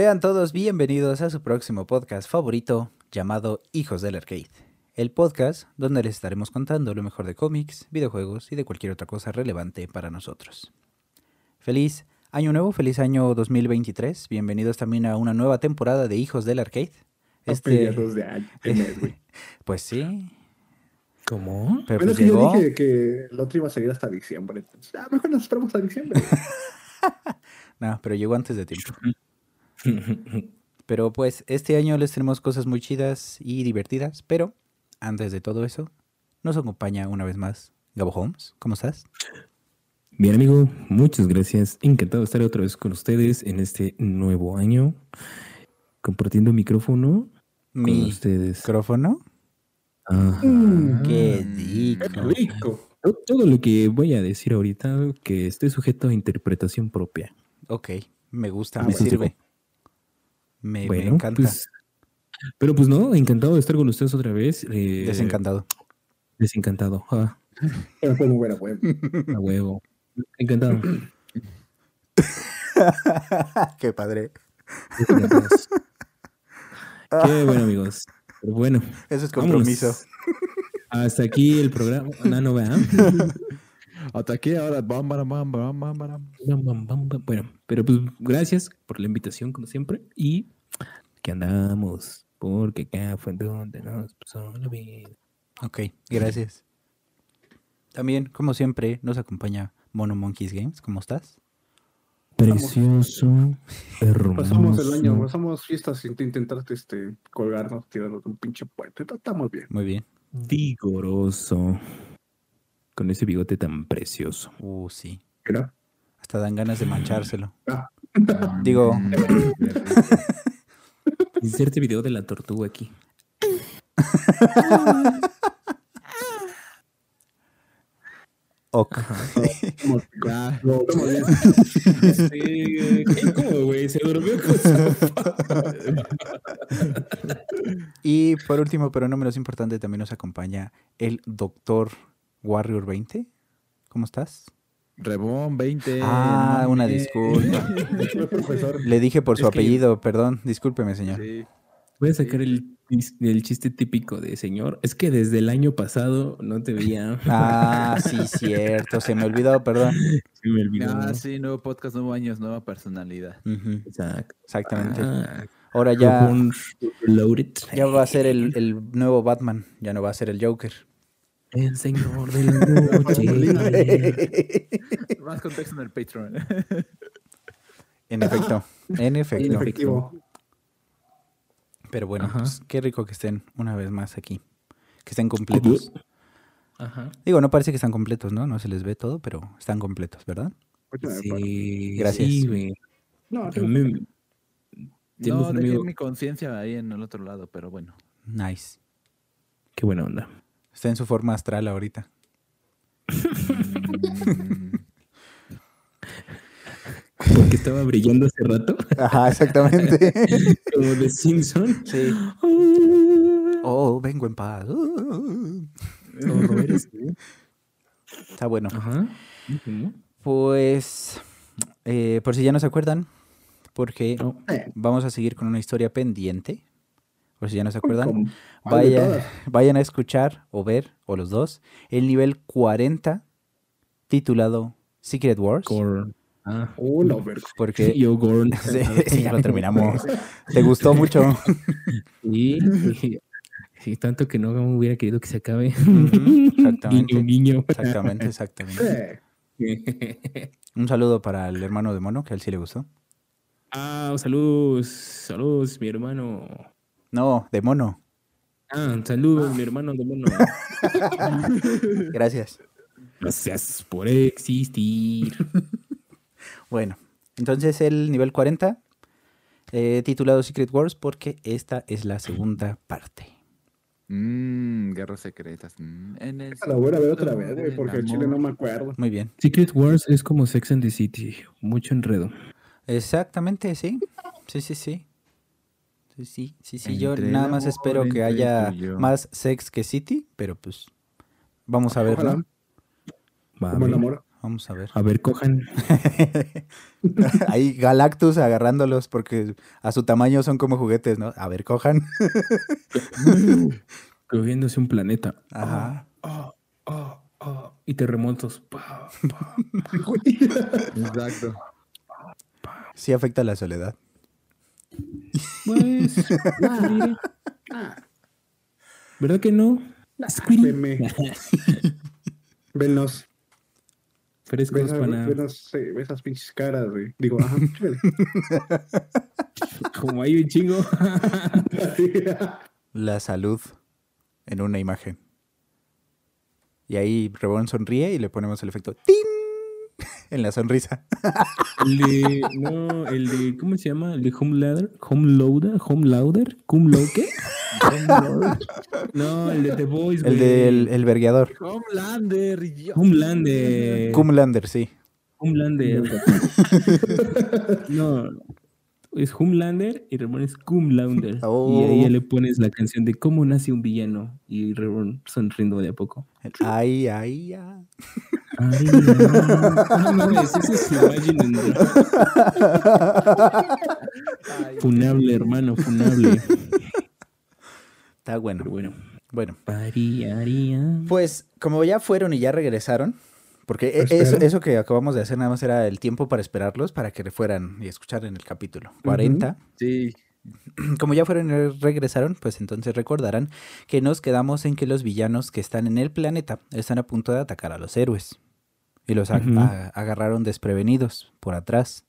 Sean todos bienvenidos a su próximo podcast favorito llamado Hijos del Arcade. El podcast donde les estaremos contando lo mejor de cómics, videojuegos y de cualquier otra cosa relevante para nosotros. Feliz año nuevo, feliz año 2023. Bienvenidos también a una nueva temporada de Hijos del Arcade. Este... de año, pues sí. ¿Cómo? Pero pues yo dije que el otro iba a seguir hasta diciembre. Entonces, ah, mejor nos esperamos hasta diciembre. no, pero llegó antes de tiempo. Pero pues este año les tenemos cosas muy chidas y divertidas, pero antes de todo eso, nos acompaña una vez más Gabo Holmes. ¿Cómo estás? Bien amigo, muchas gracias. Encantado de estar otra vez con ustedes en este nuevo año, compartiendo micrófono ¿Mi con ustedes. ¿Micrófono? Ajá. Qué Qué rico. Todo lo que voy a decir ahorita, que esté sujeto a interpretación propia. Ok, me gusta, Ah, me sirve. Me, me Bueno, encanta. pues, pero pues no, encantado de estar con ustedes otra vez. eh, Desencantado. Desencantado. Ah, Pero fue muy buena, fue. a huevo. Encantado. Qué padre. Qué bueno, amigos. Pero bueno, Eso es vámonos. compromiso. Hasta aquí el programa. No, no, vean. Hasta aquí ahora. Bam, bam, bam, bam, bam, bam. Bam, bam, bam, bam. Bueno, pero pues gracias por la invitación, como siempre. Y que andamos, porque acá fue donde nos pasó la vida. Ok, gracias. También, como siempre, nos acompaña Mono Monkeys Games. ¿Cómo estás? Precioso, hermoso. Pasamos el año, pasamos fiestas sin intentar este, colgarnos, tirarnos de un pinche puente. Estamos bien. Muy bien. vigoroso. Con ese bigote tan precioso. Uh, sí. Hasta dan ganas de manchárselo. Ah. Digo, Inserte video de la tortuga aquí. ok. Se durmió Y por último, pero no menos importante, también nos acompaña el Doctor Warrior 20. ¿Cómo estás? Rebón 20. Ah, una disculpa. Le dije por su Es que- apellido, perdón. Discúlpeme, señor. Sí. Voy a sacar el, el chiste típico de señor. Es que desde el año pasado no te veía. Ah, sí, cierto. Se me olvidó, perdón. Se me olvidó. Ah, sí, nuevo podcast, nuevo años, nueva personalidad. Exacto. Exactamente. Ah, Ahora ya, ya va a ser el, el nuevo Batman. Ya no va a ser el Joker. El señor de la noche. Más contexto en el Patreon. En efecto. En efecto. Inefectivo. Pero bueno, pues, qué rico que estén una vez más aquí. Que estén completos. Ajá. Digo, no parece que están completos, ¿no? No se les ve todo, pero están completos, ¿verdad? Sí, Gracias. sí, güey. No, me- no, dejé amigo- mi conciencia ahí en el otro lado, pero bueno. Nice. Qué buena onda. Está en su forma astral ahorita. Porque estaba brillando hace rato. Ajá, exactamente. Como de Simpson. sí. Oh, vengo en paz. Eres. Está bueno. Ajá. Pues, eh, por si ya no se acuerdan, porque No. Vamos a seguir con una historia pendiente. Por si ya no se acuerdan, como- ¿cuál de vaya, todas? vayan a escuchar o ver, o los dos, el nivel 40 titulado Secret Wars. Ah. La verga. Porque Yo, Gorn. sí, sí, ya lo terminamos. ¿Te gustó mucho? Sí, sí, sí, tanto que no hubiera querido que se acabe. Exactamente. Guiño, guiño. Exactamente, exactamente. Un saludo para el hermano de Mono, que a él sí le gustó. ah, saludos. Saludos, mi hermano. No, de Mono. Ah, saludos, mi hermano de mono. Gracias. Gracias por existir. Bueno, entonces el nivel 40, eh, titulado Secret Wars, porque esta es la segunda parte. mm, guerras secretas. mm, en el la voy a ver otra vez, güey, porque el chile no me acuerdo. Muy bien. Secret Wars es como Sex and the City. Mucho enredo. Exactamente, sí. Sí, sí, sí. Sí, sí, sí, sí. Yo nada más espero que haya más sex que City, pero pues vamos a verlo. Va a como el ver. amor. Vamos a ver. A ver, cojan. Ahí Galactus agarrándolos porque a su tamaño son como juguetes, ¿no? A ver, cojan. Cogiéndose un planeta. Ajá. Ah, ah, ah, y terremotos. Exacto. Sí afecta la soledad. Pues, ¿qué diré? ¿Verdad que no? Venme. Venos. Frescos Ves, para venos, eh, esas pinches caras, güey. Digo, ajá. como hay un chingo. La salud en una imagen. Y ahí Rebón sonríe y le ponemos el efecto ¡Tin! En la sonrisa. El de, no, el de, ¿cómo se llama? El de Homelader, Homeloader, Homeloader, Cumlo, ¿qué? No, el de The Boys, El del el vergueador. Homelander. Homelander. Cumlander, sí. Homelander. No, es Homelander y Ramón es Cumlander. Y Oh. ahí le pones la canción de cómo nace un villano y Ramón sonriendo de a poco. Ay, ay, ay. Ay, no, no mames, ese es Imagine Funable, hermano, funable. Está bueno. Pero bueno, Bueno, pues como ya fueron y ya regresaron, porque e- eso, eso que acabamos de hacer nada más era el tiempo para esperarlos para que fueran y escucharan el capítulo 40. Sí. Como ya fueron y regresaron, pues entonces recordarán que nos quedamos en que los villanos que están en el planeta están a punto de atacar a los héroes. Y los agarraron desprevenidos por atrás.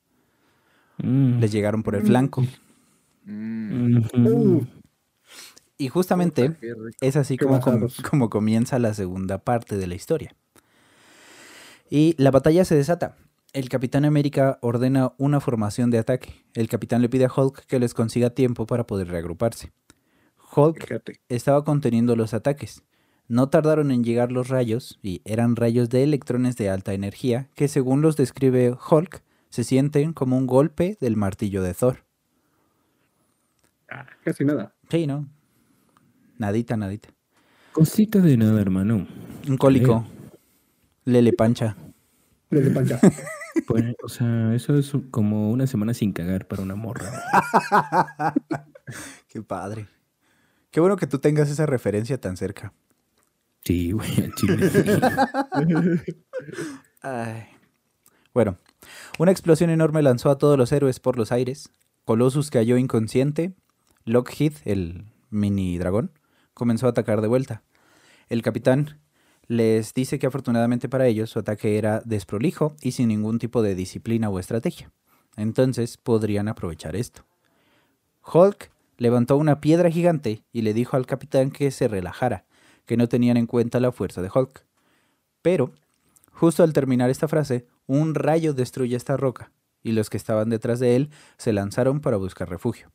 Mm. Les llegaron por el flanco. Mm. Y justamente es así com- como comienza la segunda parte de la historia. Y la batalla se desata. El Capitán América ordena una formación de ataque. El capitán le pide a Hulk que les consiga tiempo para poder reagruparse. Hulk Fíjate. estaba conteniendo los ataques. No tardaron en llegar los rayos, y eran rayos de electrones de alta energía, que según los describe Hulk, se sienten como un golpe del martillo de Thor. Ah, casi nada. Sí, ¿no? Nadita, nadita. Cosita de nada, hermano. Un cólico. Lele pancha. Desde pancha. Pues, o sea, eso es como una semana sin cagar para una morra. Qué padre. Qué bueno que tú tengas esa referencia tan cerca. Sí, güey, al chile. Ay. Bueno, una explosión enorme lanzó a todos los héroes por los aires. Colossus cayó inconsciente. Lockheed, el mini dragón, comenzó a atacar de vuelta. El capitán les dice que afortunadamente para ellos su ataque era desprolijo y sin ningún tipo de disciplina o estrategia. Entonces podrían aprovechar esto. Hulk levantó una piedra gigante y le dijo al capitán que se relajara, que no tenían en cuenta la fuerza de Hulk. Pero Justo al terminar esta frase, un rayo destruye esta roca, y los que estaban detrás de él se lanzaron para buscar refugio.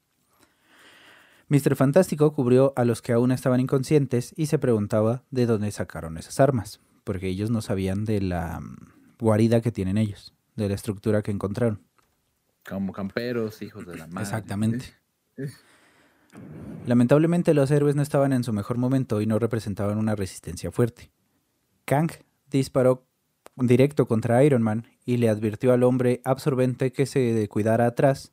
Mr. Fantástico cubrió a los que aún estaban inconscientes y se preguntaba de dónde sacaron esas armas, porque ellos no sabían de la mm, guarida que tienen ellos, de la estructura que encontraron. Como camperos, hijos de la madre. Exactamente. Lamentablemente los héroes no estaban en su mejor momento y no representaban una resistencia fuerte. Kang disparó directo contra Iron Man y le advirtió al hombre absorbente que se cuidara atrás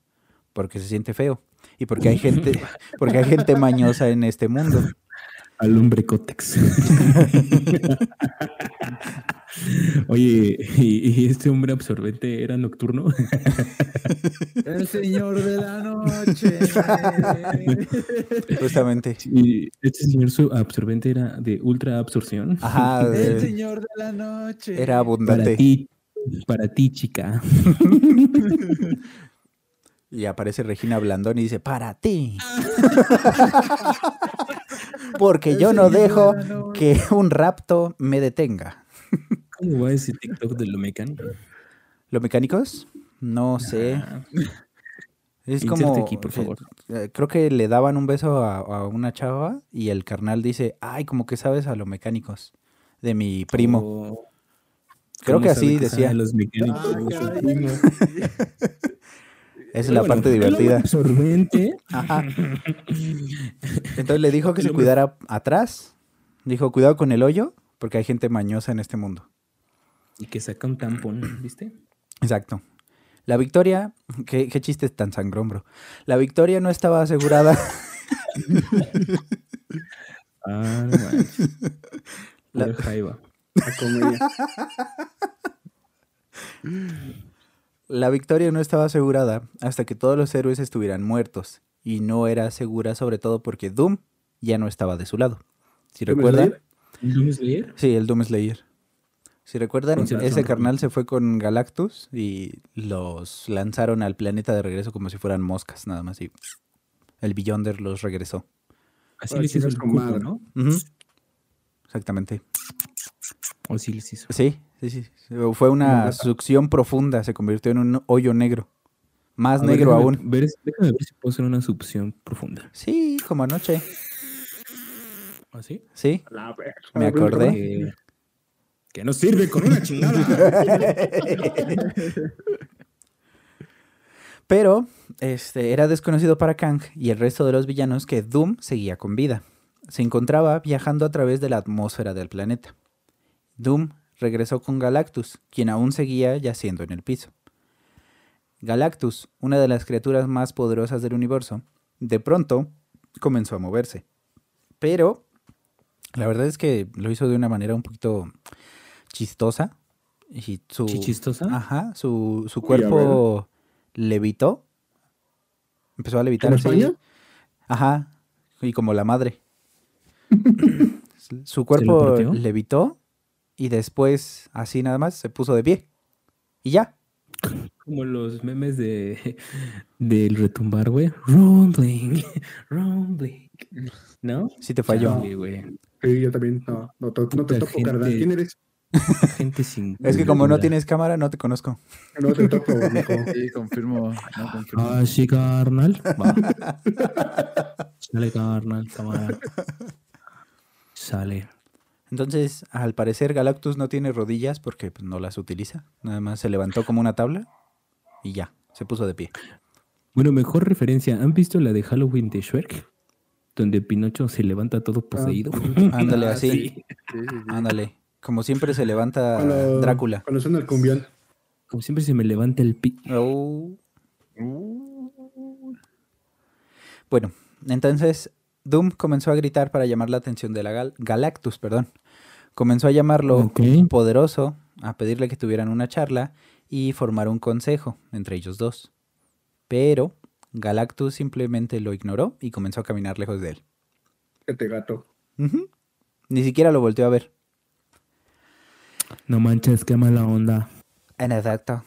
porque se siente feo y porque hay gente porque hay gente mañosa en este mundo. Al hombre cótex. Oye, ¿y, y este hombre absorbente era nocturno? El señor de la noche. Justamente. ¿Y este señor su absorbente era de ultra absorción? Ajá, El señor de la noche. era Para abundante. ti, para ti, chica. Y aparece Regina Blandón y dice, para ti. Porque yo no dejo que un rapto me detenga. ¿Cómo va ese TikTok de lo mecánico? ¿Los mecánicos? No sé. Ah, Es como... aquí, por favor. eh, Creo que le daban un beso a, a una chava y el carnal dice, ay, como que sabes a los mecánicos de mi primo. o- Creo ¿cómo que así que decía. Los mecánicos. Ah, es la Bueno, parte divertida. Absorbente. Ajá. Entonces le dijo que se cuidara atrás. Dijo, cuidado con el hoyo, porque hay gente mañosa en este mundo. Y que saca un tampón, ¿viste? Exacto. La victoria, qué, qué chiste tan sangrón, bro. La victoria no estaba asegurada. Ah, no manches. La-. La comedia. La victoria no estaba asegurada hasta que todos los héroes estuvieran muertos. Y no era segura sobre todo porque Doom ya no estaba de su lado. Si ¿Doom recuerdan, Slayer? ¿Doom Slayer? sí, el Doom Slayer. Si recuerdan, ese carnal se fue con Galactus y los lanzaron al planeta de regreso como si fueran moscas, nada más. Y el Beyonder los regresó. Así el cuco, madre. ¿no? Ujú. Exactamente. O sí les hizo. Sí, sí, sí. Fue una succión profunda, se convirtió en un hoyo negro. Más A ver, negro déjame aún. ver- déjame ver si puedo hacer una succión profunda. Sí, como anoche. ¿Así? Sí, La verga. Me acordé. Que, que no sirve con una chingada. Pero este, era desconocido para Kang y el resto de los villanos que Doom seguía con vida. Se encontraba viajando a través de la atmósfera del planeta. Doom regresó con Galactus, quien aún seguía yaciendo en el piso. Galactus, una de las criaturas más poderosas del universo, de pronto comenzó a moverse. Pero la verdad es que lo hizo de una manera un poquito chistosa. Y su, ¿Chichistosa? Ajá, su, su Uy, cuerpo levitó. Empezó a levitar ¿Como así. España? Ajá, y como la madre. su cuerpo levitó y después, así nada más, se puso de pie. Y ya. Como los memes de del retumbar, güey. Rumbling, rumbling. ¿No? Sí te falló. Güey. Sí, yo también. No, no, no te Puta topo, carnal. gente. ¿Quién eres? Gente sin. Es que como no tienes cámara, no te conozco. No te topo, mijo. Sí, confirmo. No, confirmo. Ah, sí, carnal. Va. Sale, carnal, cámara. Sale. Entonces, al parecer, Galactus no tiene rodillas porque pues, no las utiliza. Nada más se levantó como una tabla y ya, se puso de pie. Bueno, mejor referencia. ¿Han visto la de Halloween de Shrek? Donde Pinocho se levanta todo poseído. Ándale, Ah, así. sí. Sí, sí, sí. Ándale. Como siempre se levanta Cuando- Drácula. Cuando suena el cumbión. Como siempre se me levanta el pi. Oh. Uh, Bueno, entonces Doom comenzó a gritar para llamar la atención de la Gal- Galactus, perdón. Comenzó a llamarlo poderoso, a pedirle que tuvieran una charla y formar un consejo entre ellos dos. Pero Galactus simplemente lo ignoró y comenzó a caminar lejos de él. Este gato. Ni siquiera lo volteó a ver. No manches, qué mala onda. En efecto.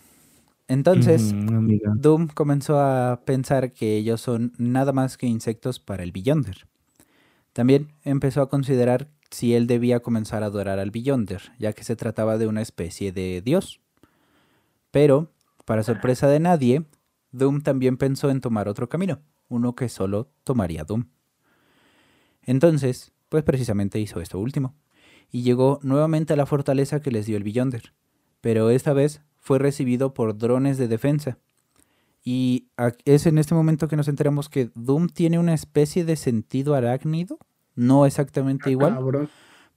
Entonces, Mm. Doom comenzó a pensar que ellos son nada más que insectos para el Beyonder. También empezó a considerar si él debía comenzar a adorar al Beyonder, ya que se trataba de una especie de dios. Pero, para sorpresa de nadie, Doom también pensó en tomar otro camino, uno que solo tomaría Doom. Entonces, pues precisamente hizo esto último, y llegó nuevamente a la fortaleza que les dio el Beyonder, pero esta vez fue recibido por drones de defensa. Y es en este momento que nos enteramos que Doom tiene una especie de sentido arácnido, no exactamente igual, Cabrón.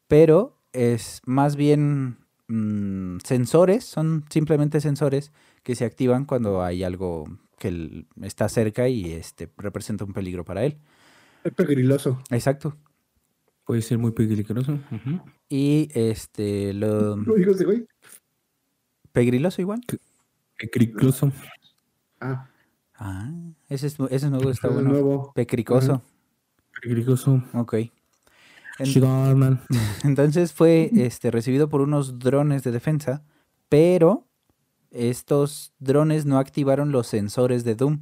pero es más bien mm, sensores, son simplemente sensores que se activan cuando hay algo que está cerca y este representa un peligro para él. Es pegriloso. Exacto. Puede ser muy peligroso. Y este lo ¿Lo digo ese güey? pegriloso igual. Pecricloso. Ah, Ah, ese es, ese es nuevo, está es bueno. nuevo. Pecricoso. Peligroso. Ok. En- Sí, carnal. Entonces fue este, recibido por unos drones de defensa, pero estos drones no activaron los sensores de Doom.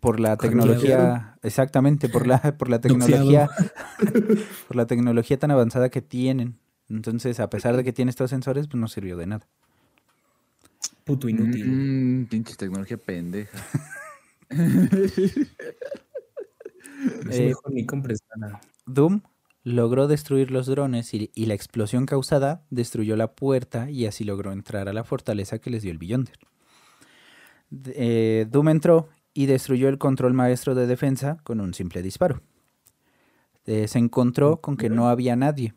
Por la tecnología, exactamente, por la, por la tecnología, por la tecnología tan avanzada que tienen. Entonces, a pesar de que tiene estos sensores, pues no sirvió de nada. Puto inútil. Mm, pinche tecnología pendeja. Es Eh, mejor ni compres nada. Doom logró destruir los drones y, y la explosión causada destruyó la puerta y así logró entrar a la fortaleza que les dio el Beyonder. Eh, Doom entró y destruyó el control maestro de defensa con un simple disparo. Eh, se encontró con que no había nadie.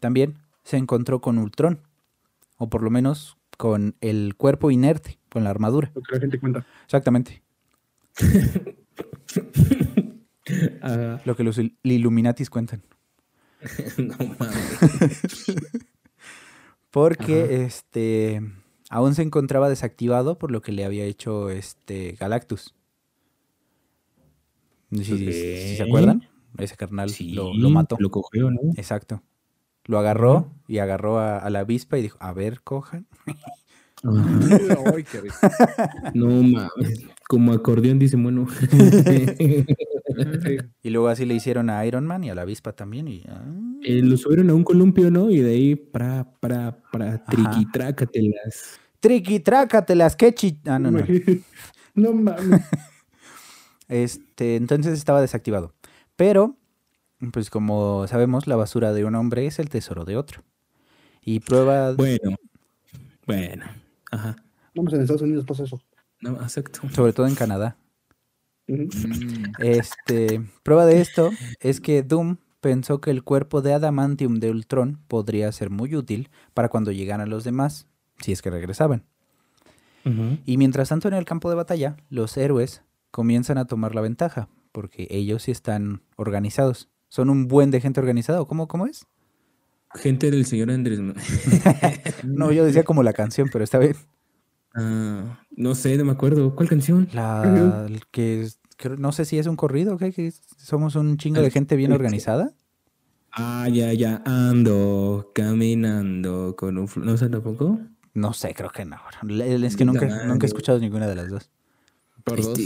También se encontró con Ultron, o por lo menos con el cuerpo inerte, con la armadura. Lo que la gente cuenta. Exactamente. Ajá. Lo que los il- Illuminatis cuentan. no mames. Porque Ajá. este aún se encontraba desactivado por lo que le había hecho este Galactus. Si, si se acuerdan. Ese carnal Sí, lo, lo mató. Lo cogió, ¿no? Exacto. Lo agarró y agarró a, a la avispa y dijo, a ver, cojan. Qué. No mames. Como acordeón dice, bueno. Y luego así le hicieron a Iron Man y a la avispa también. Y, ah, Eh, lo subieron a un columpio, ¿no? Y de ahí, para, para, para, triquitrácatelas. Triqui, trácatelas, que chi... Ah, no, no. No mames. Este, entonces estaba desactivado. Pero, pues como sabemos, la basura de un hombre es el tesoro de otro. Y prueba, Bueno. Bueno. Ajá. Vamos en Estados Unidos pasa eso. No, exacto. sobre todo en Canadá. Mm, este, prueba de esto es que Doom pensó que el cuerpo de adamantium de Ultron podría ser muy útil para cuando llegaran los demás, si es que regresaban. Y mientras tanto en el campo de batalla, los héroes comienzan a tomar la ventaja, porque ellos sí están organizados. Son un buen de gente organizada, ¿o ¿cómo, cómo es? Gente del señor Andrés. ¿no? No, yo decía como la canción, pero está bien. Ah, no sé, no me acuerdo. ¿Cuál canción? La que no sé si es un corrido, ¿qué? Que somos un chingo de gente bien organizada. Ah, ya, ya. Ando caminando con un... ¿No sé tampoco? No sé, creo que no. Es que nunca, nunca he escuchado ninguna de las dos. por dos.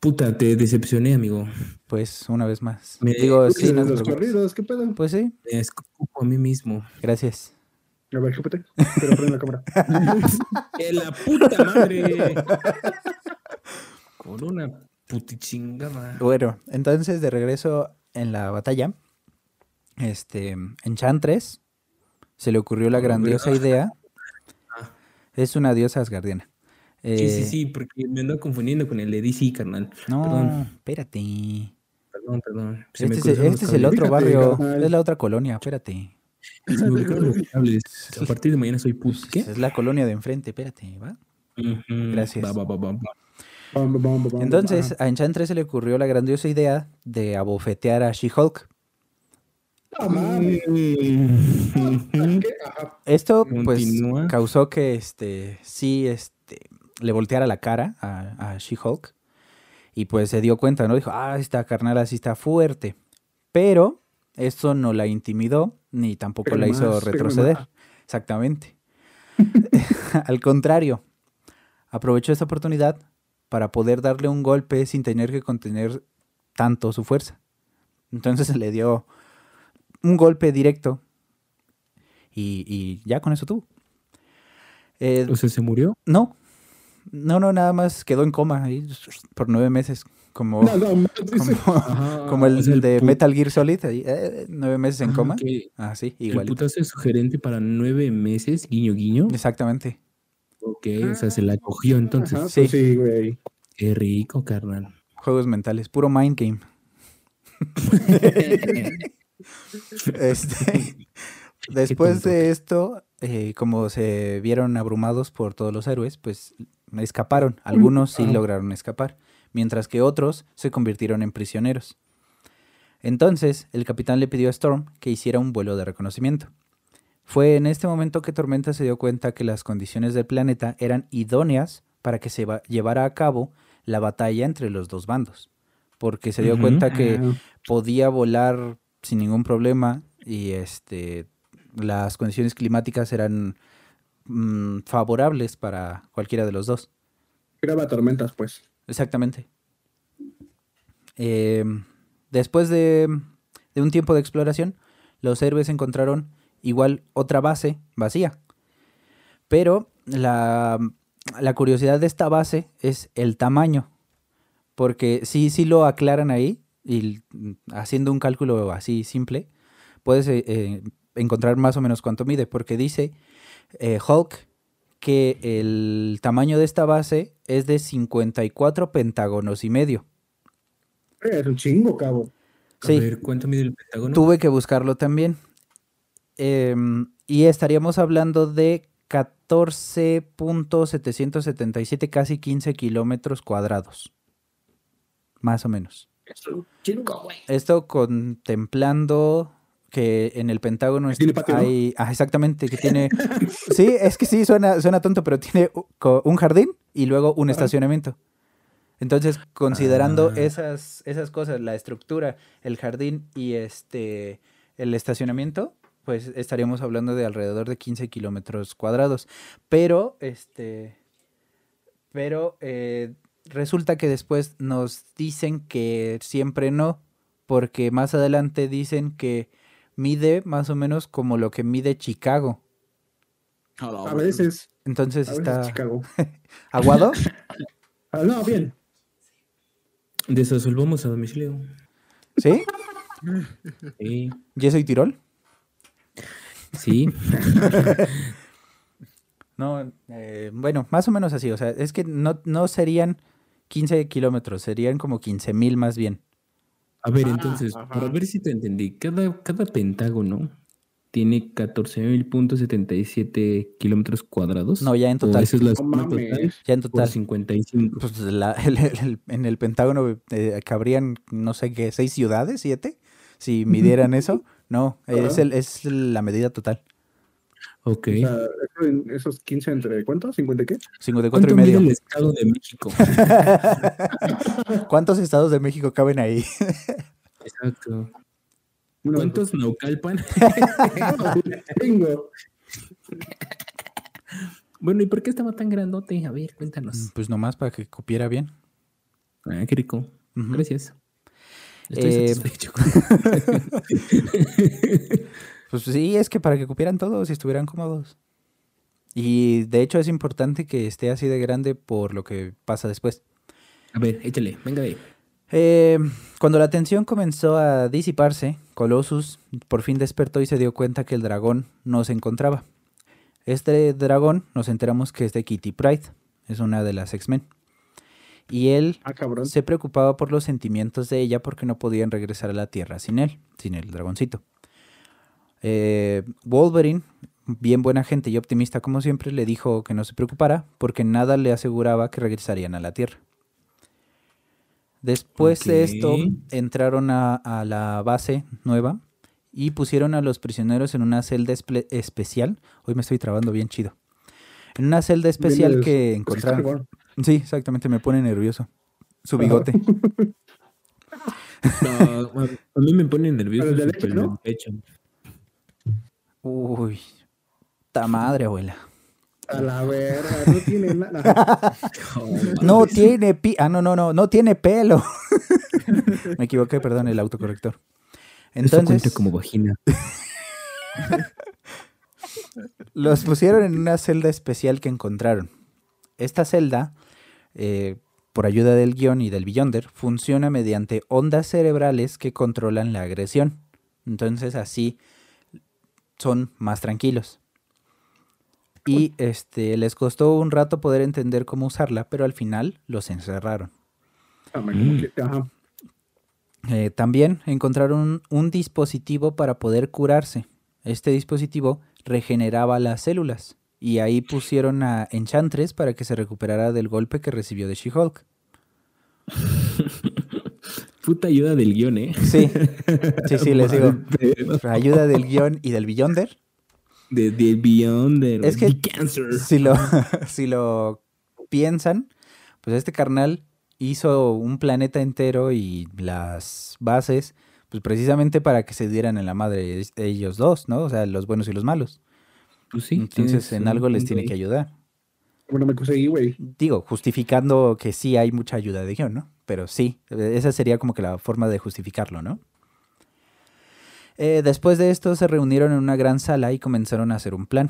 Puta, te decepcioné, amigo. Pues una vez más. Me- Digo, sí, no los preocupes. corridos, ¿qué pedo? Pues sí, Me escupo a mí mismo. gracias. A ver, chúpate. Pero prende la cámara. ¡Que la puta madre! Con una putichingada. Bueno, entonces de regreso en la batalla, este, en Chantres se le ocurrió la grandiosa idea. Ah. Es una diosa asgardiana. Sí, sí, Eh, sí, porque me ando confundiendo con el de DC, carnal. No, Perdón. espérate. Perdón, perdón. Se me Este, es, este es el otro Fíjate, barrio, carnal. es la otra colonia, espérate. A partir de mañana soy put. ¿Qué? Es la colonia de enfrente, espérate, ¿va? Ujú. Gracias. Va, va, va, Entonces, a Enchantress se le ocurrió la grandiosa idea de abofetear a She-Hulk. Ajá. Esto, pues, Continúa. causó que, este, sí, este, le volteara la cara a, a She-Hulk. Y pues se dio cuenta, ¿no? Dijo, ah, esta carnal así está fuerte. Pero esto no la intimidó, ni tampoco Pero la hizo más, retroceder. Exactamente. Al contrario, aprovechó esta oportunidad para poder darle un golpe sin tener que contener tanto su fuerza. Entonces le dio un golpe directo y, y ya con eso tuvo. Eh, O sea, se murió. no, no, no, nada más quedó en coma ahí por nueve meses, como, No, no, mames, dice. como, Ajá, como el, o sea, de Metal Gear Solid, ahí, eh, nueve meses en Ah, coma. Ah, sí, El igual. putazo es sugerente para nueve meses, guiño, guiño. Exactamente. Ok, o sea, se la cogió entonces. Ajá, pues sí, güey. Qué rico, carnal. Juegos mentales, puro mind game. Este, después de esto, eh, como se vieron abrumados por todos los héroes, pues escaparon. Algunos sí lograron escapar, mientras que otros se convirtieron en prisioneros. Entonces, el capitán le pidió a Storm que hiciera un vuelo de reconocimiento. Fue en este momento que Tormenta se dio cuenta que las condiciones del planeta eran idóneas para que se va- llevara a cabo la batalla entre los dos bandos, porque se dio cuenta que Ah, podía volar sin ningún problema y este las condiciones climáticas eran mm, favorables para cualquiera de los dos. Graba tormentas, pues. Exactamente. Eh, después de, de un tiempo de exploración, los héroes encontraron igual otra base vacía. Pero la, la curiosidad de esta base es el tamaño. Porque sí, sí lo aclaran ahí, y haciendo un cálculo así simple, puedes eh, eh, encontrar más o menos cuánto mide. Porque dice eh, Hulk que el tamaño de esta base es de 54 pentágonos y medio. Es un chingo, cabo. A Sí, ver, ¿cuánto mide el Pentágono? tuve que buscarlo también. Em, y estaríamos hablando de 14.777, casi 15 kilómetros cuadrados. Más o menos. Es un chingo, güey. Esto contemplando que en el Pentágono hay... ah, exactamente, que tiene... sí, es que sí, suena, suena tonto, pero tiene un jardín y luego un estacionamiento. Entonces, considerando Ah. esas, esas cosas, la estructura, el jardín y este el estacionamiento, pues estaríamos hablando de alrededor de 15 kilómetros cuadrados. Pero, este, pero eh, resulta que después nos dicen que siempre no, porque más adelante dicen que mide más o menos como lo que mide Chicago. A veces, Entonces a veces está Chicago. aguado. Ah, no, bien. Desasolvamos a domicilio. ¿Sí? Sí. ¿Yeso y Tirol? Sí. No, eh, bueno, más o menos así. O sea, es que no, no serían 15 kilómetros, serían como 15 mil más bien. A ver, Ah, entonces, ajá. para ver si te entendí, cada, cada pentágono tiene 14.077 kilómetros cuadrados. No, ya en ¿O total. esa es la No suma total. Ya en total. 55. Pues la- el- el- en el Pentágono eh, cabrían, no sé qué, seis ciudades, siete, si midieran eso. No, es, el, es la medida total. Ok. O sea, eso en- esos 15 entre ¿cuánto? ¿50 qué? 54 ¿Cuánto y mide medio. el Estado de México? ¿Cuántos estados de México caben ahí? Exacto. ¿Cuántos Naucalpan? Tengo. bueno, ¿y por qué estaba tan grandote? A ver, cuéntanos. Pues nomás para que cupiera bien. Ah, qué rico. Gracias. Estoy Eh, satisfecho. Pues sí, es que para que cupieran todos y estuvieran cómodos. Y de hecho es importante que esté así de grande por lo que pasa después. A ver, échale, venga de. Eh, cuando la tensión comenzó a disiparse, Colossus por fin despertó y se dio cuenta que el dragón no se encontraba. Este dragón nos enteramos que es de Kitty Pride, es una de las X-Men. Y él Ah, se preocupaba por los sentimientos de ella porque no podían regresar a la Tierra sin él, sin el dragoncito. Eh, Wolverine, bien buena gente y optimista como siempre, le dijo que no se preocupara porque nada le aseguraba que regresarían a la Tierra. Después de esto, entraron a, a la base nueva y pusieron a los prisioneros en una celda especial. Hoy me estoy trabando bien chido. En una celda especial Vienes- que pues, encontraron. Sí, exactamente, me pone nervioso. Su bigote. No, a mí me pone nervioso el pecho. Uy, ta madre, abuela. A la verga, no tiene nada. No tiene pi... Ah, no, no, no, no tiene pelo. me equivoqué, perdón, el autocorrector. Eso Entonces, como vagina. los pusieron en una celda especial que encontraron. Esta celda, eh, por ayuda del guion y del Beyonder, funciona mediante ondas cerebrales que controlan la agresión. Entonces así son más tranquilos. Y este les costó un rato poder entender cómo usarla, pero al final los encerraron. Ah, Mm. Eh, también encontraron un, un dispositivo para poder curarse. Este dispositivo regeneraba las células y ahí pusieron a Enchantress para que se recuperara del golpe que recibió de She-Hulk. Puta ayuda del guion, ¿eh? Sí, sí, sí, les digo. Ayuda del guion y del Beyonder. De, de Beyond, de Es que- The Cancer. Si lo, si lo piensan, pues este carnal hizo un planeta entero y las bases, pues precisamente para que se dieran en la madre ellos dos, ¿no? O sea, los buenos y los malos. Pues sí, Entonces en algo les tiene que ayudar. Bueno, me conseguí, güey. Digo, justificando que sí hay mucha ayuda de guion, ¿no? Pero sí, esa sería como que la forma de justificarlo, ¿no? Eh, después de esto se reunieron en una gran sala y comenzaron a hacer un plan.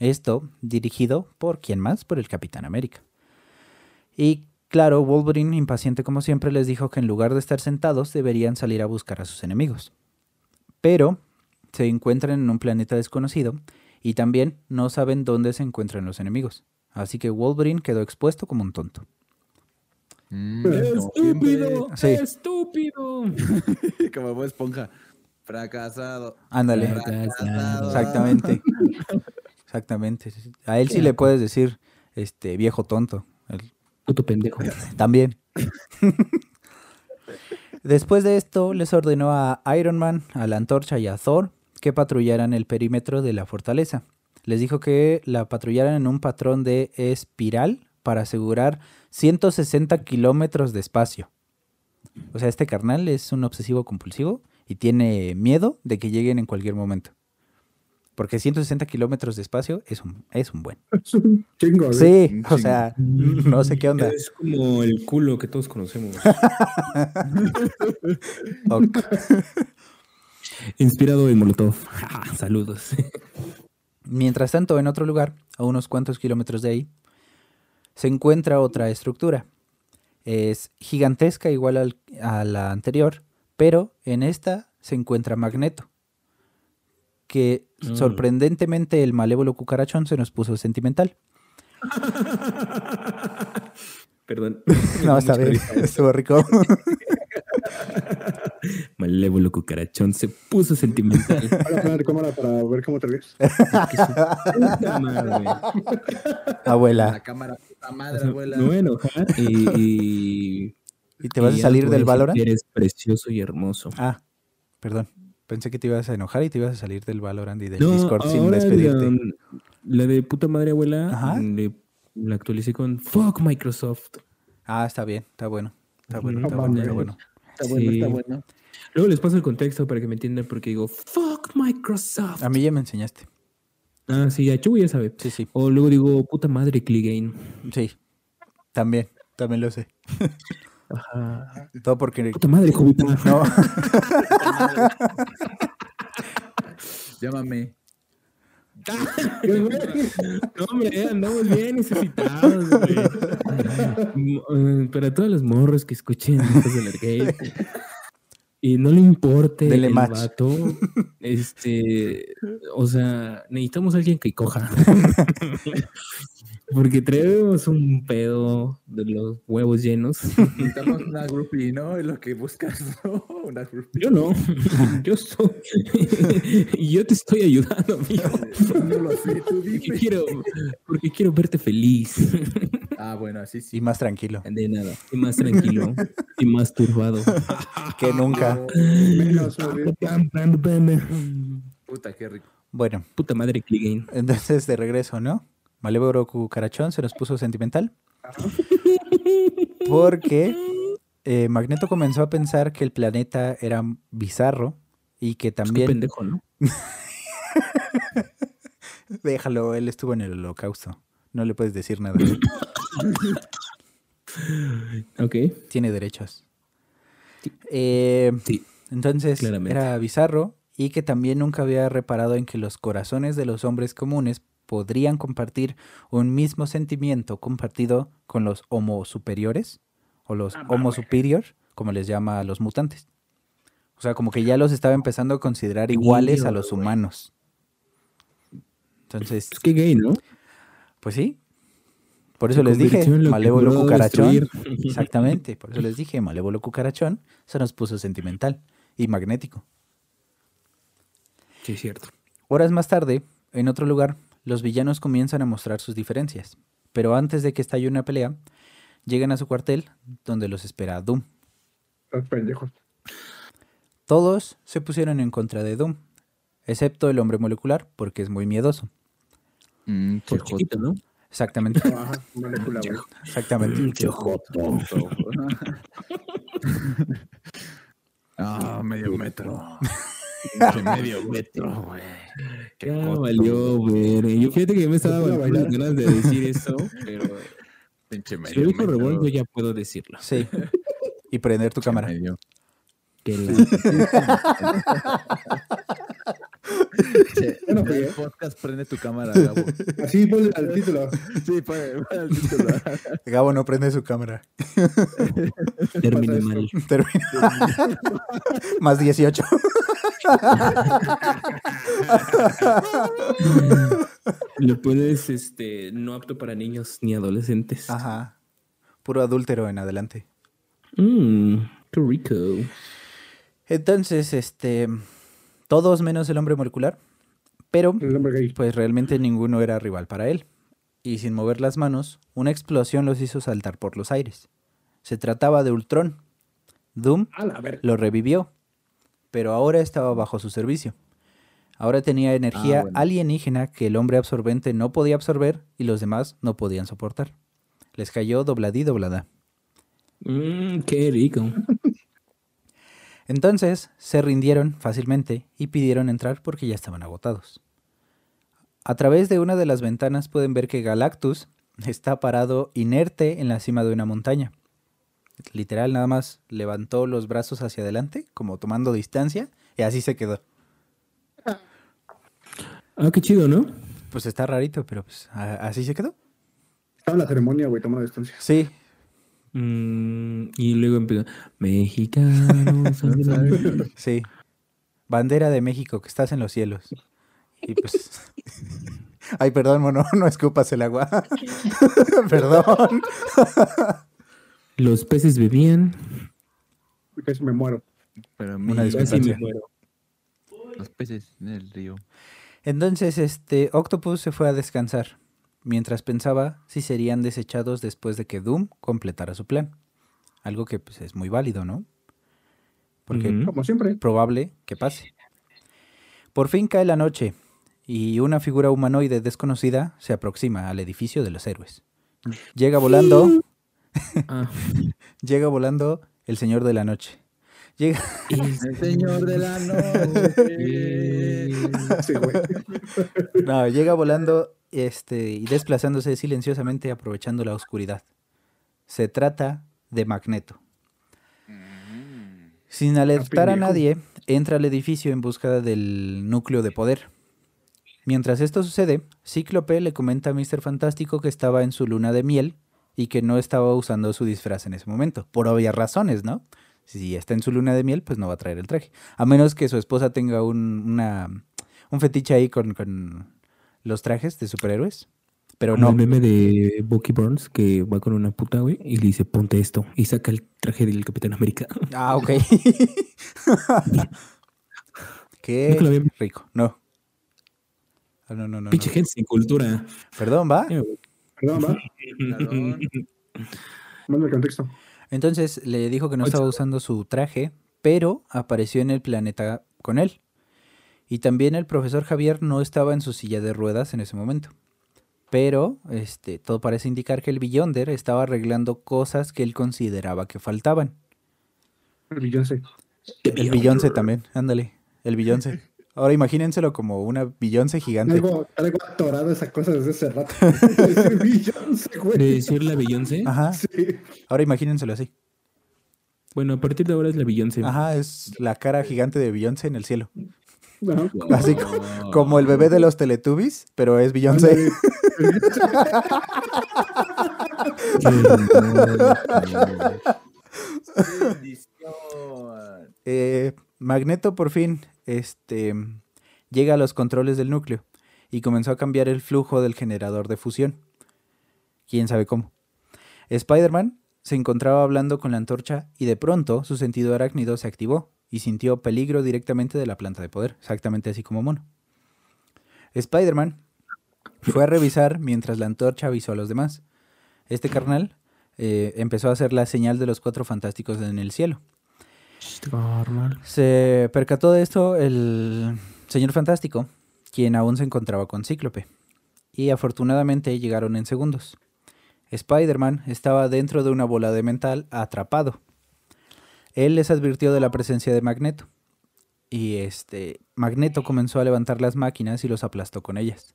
Esto dirigido por quién más? Por el Capitán América. Y claro, Wolverine, impaciente como siempre, les dijo que en lugar de estar sentados deberían salir a buscar a sus enemigos. Pero se encuentran en un planeta desconocido y también no saben dónde se encuentran los enemigos. Así que Wolverine quedó expuesto como un tonto. Mm, como ¡Estúpido! Sí. ¡Estúpido! Como Bob esponja. Fracasado. Ándale. Fracasado. Exactamente. Exactamente. A él sí le puedes decir, este, viejo tonto. Él- Puto pendejo. también. Después de esto, les ordenó a Iron Man, a la Antorcha y a Thor que patrullaran el perímetro de la fortaleza. Les dijo que la patrullaran en un patrón de espiral para asegurar 160 kilómetros de espacio. O sea, este carnal es un obsesivo compulsivo y tiene miedo de que lleguen en cualquier momento. Porque 160 kilómetros de espacio es un, es un buen. Es un chingo, güey. Sí, Un o sea, no sé qué onda. Es como el culo que todos conocemos. Inspirado en Molotov. Saludos. Mientras tanto, en otro lugar, a unos cuantos kilómetros de ahí, se encuentra otra estructura. Es gigantesca igual al- a la anterior, pero en esta se encuentra Magneto. Que Mm. sorprendentemente el malévolo cucarachón se nos puso sentimental. Perdón. No, está bien, estuvo rico. Malévolo cucarachón se puso sentimental. Voy a poner cámara para ver cómo te ves. Madre. Abuela, La cámara puta madre, abuela. me voy a enojar y, y- ¿y te vas y a salir del Valorant? Eres precioso y hermoso. Ah, perdón. Pensé que te ibas a enojar y te ibas a salir del Valorant y del No, Discord sin despedirte. La, la de puta madre abuela Ajá. le- la actualicé con Fuck Microsoft. Ah, está bien, está bueno. Está bueno, está No bueno, está bueno. Está bueno, Sí. está bueno. Luego les paso el contexto para que me entiendan porque digo Fuck Microsoft. A mí ya me enseñaste. Ah, sí, ya Chugo ya sabe. Sí, sí. O luego digo puta madre Cligane. Sí, también, también lo sé. Ajá. Todo porque... Puta madre, Jovita. No, Llámame. No, hombre, andamos bien necesitados, güey. Para todas las morros que escuchen Arcade y no le importe Dele el match. vato, este, o sea, necesitamos a alguien que coja. Porque traemos un pedo de los huevos llenos. Necesitamos una groupie, ¿no? Es lo que buscas, ¿no? Una groupie. Yo no, yo soy. y yo te estoy ayudando, amigo. No lo sé, tú Porque dime. quiero, porque quiero verte feliz. Ah, bueno, así y sí. más tranquilo De nada. Y más tranquilo. y más turbado. que nunca. Menos, güey. Puta, qué rico. Bueno, Puta madre, Cligane. entonces de regreso, ¿no? Malévolo Cucarachón se nos puso sentimental. Porque eh, Magneto comenzó a pensar que el planeta era bizarro y que Es que también... pendejo, ¿no? Déjalo, él estuvo en el holocausto. No le puedes decir nada. Ok. Tiene derechos. Eh, Sí. Entonces Claramente. era bizarro y que también nunca había reparado en que los corazones de los hombres comunes podrían compartir un mismo sentimiento compartido con los homo superiores o los homo superior, como les llama a los mutantes. O sea, como que ya los estaba empezando a considerar iguales a los humanos. Entonces, Es que gay, ¿no? pues sí. Por Se eso les dije, malévolo cucarachón. destruir. Exactamente, por eso les dije, malévolo cucarachón se nos puso sentimental y magnético. Sí, cierto. Horas más tarde, en otro lugar, los villanos comienzan a mostrar sus diferencias. Pero antes de que estalle una pelea, llegan a su cuartel, donde los espera Doom. Los pendejos. Todos se pusieron en contra de Doom, excepto el hombre molecular, porque es muy miedoso. Mm, Por che, chiquito, ¿no? Exactamente, Ajá, exactamente. Ah, medio metro. Pinche medio metro, güey. Qué Ya coto, valió, güey. Yo fíjate que me estaba ¿Se puede dando bailar? ganas de decir eso, pero Pinche si lo medio dijo metro. Revolver, yo ya puedo decirlo. Sí. Y prender tu Pinche cámara. medio. Que Che, Bueno, pues, podcast prende tu cámara, Gabo. Así ponle al título. Sí, pon pon el título. Gabo no prende su cámara. termine esto? mal. Termina. Más 18. Lo puedes, este, no apto para niños ni adolescentes. Ajá. Puro adúltero en adelante. Mmm, qué rico. Entonces, este, Todos menos el hombre molecular, pero pues realmente ninguno era rival para él. Y sin mover las manos, una explosión los hizo saltar por los aires. Se trataba de Ultron. Doom lo revivió, pero ahora estaba bajo su servicio. Ahora tenía energía Ah, bueno. alienígena que el hombre absorbente no podía absorber y los demás no podían soportar. Les cayó dobladí doblada. Mmm, qué rico. Entonces se rindieron fácilmente y pidieron entrar porque ya estaban agotados. A través de una de las ventanas pueden ver que Galactus está parado inerte en la cima de una montaña. Literal, nada más levantó los brazos hacia adelante, como tomando distancia, y así se quedó. Ah, qué chido, ¿no? Pues está rarito, pero pues así se quedó. Estaba en la ceremonia, güey, toma distancia. Sí, Mm, y luego empezó, mexicanos. ángeles". sí. Bandera de México, que estás en los cielos. Y pues... Ay, perdón, mono, no escupas el agua. perdón. Los peces bebían. Casi me muero. Pero Una. Casi me muero. los peces en el río. Entonces, este Octopus se fue a descansar, mientras pensaba si serían desechados después de que Doom completara su plan. Algo que pues, es muy válido, ¿no? Porque Ujú. Como siempre. probable que pase. Por fin cae la noche y una figura humanoide desconocida se aproxima al edificio de los héroes. Llega volando, Ah, llega volando el señor de la noche. Llega, El señor de la noche. Sí, güey. no, llega volando este, y desplazándose silenciosamente aprovechando la oscuridad. Se trata de Magneto. Sin alertar a nadie, entra al edificio en busca del núcleo de poder. Mientras esto sucede, Cíclope le comenta a Mr. Fantástico que estaba en su luna de miel y que no estaba usando su disfraz en ese momento, por obvias razones, ¿no? Si está en su luna de miel, pues no va a traer el traje. A menos que su esposa tenga un, una, un fetiche ahí con, con los trajes de superhéroes. Pero como no. el meme de Bucky Burns que va con una puta, güey, y le dice, ponte esto. Y saca el traje del Capitán América. Ah, ok. Qué había rico. No. Ah, No, no, no. no. Pinche gente sin cultura. Perdón, ¿va? Perdón, va. Perdón. Manda el contexto. Entonces le dijo que no estaba usando su traje, pero apareció en el planeta con él. Y también el profesor Javier no estaba en su silla de ruedas en ese momento. Pero este, todo parece indicar que el Beyonder estaba arreglando cosas que él consideraba que faltaban. El Beyoncé. El Beyoncé también, ándale, el Beyoncé. Ahora imagínenselo como una Beyoncé gigante. Algo, algo atorado esa cosa desde hace rato. Decir Beyoncé, De güey. decir la Beyoncé. Ajá, Sí. ahora imagínenselo así. Bueno, a partir de ahora es la Beyoncé. Ajá, es la cara gigante de Beyoncé en el cielo. Ajá. Así Como el bebé de los Teletubbies, pero es Beyoncé. Eh, Magneto por fin este, llega a los controles del núcleo y comenzó a cambiar el flujo del generador de fusión. ¿Quién sabe cómo? Spider-Man se encontraba hablando con la antorcha y de pronto su sentido arácnido se activó y sintió peligro directamente de la planta de poder, exactamente así como Mono. Spider-Man fue a revisar mientras la antorcha avisó a los demás. Este carnal eh, empezó a hacer la señal de los cuatro fantásticos en el cielo. Normal. Se percató de esto el señor fantástico, quien aún se encontraba con Cíclope, y afortunadamente llegaron en segundos. Spider-Man estaba dentro de una bola de metal atrapado. Él les advirtió de la presencia de Magneto, y este Magneto comenzó a levantar las máquinas y los aplastó con ellas.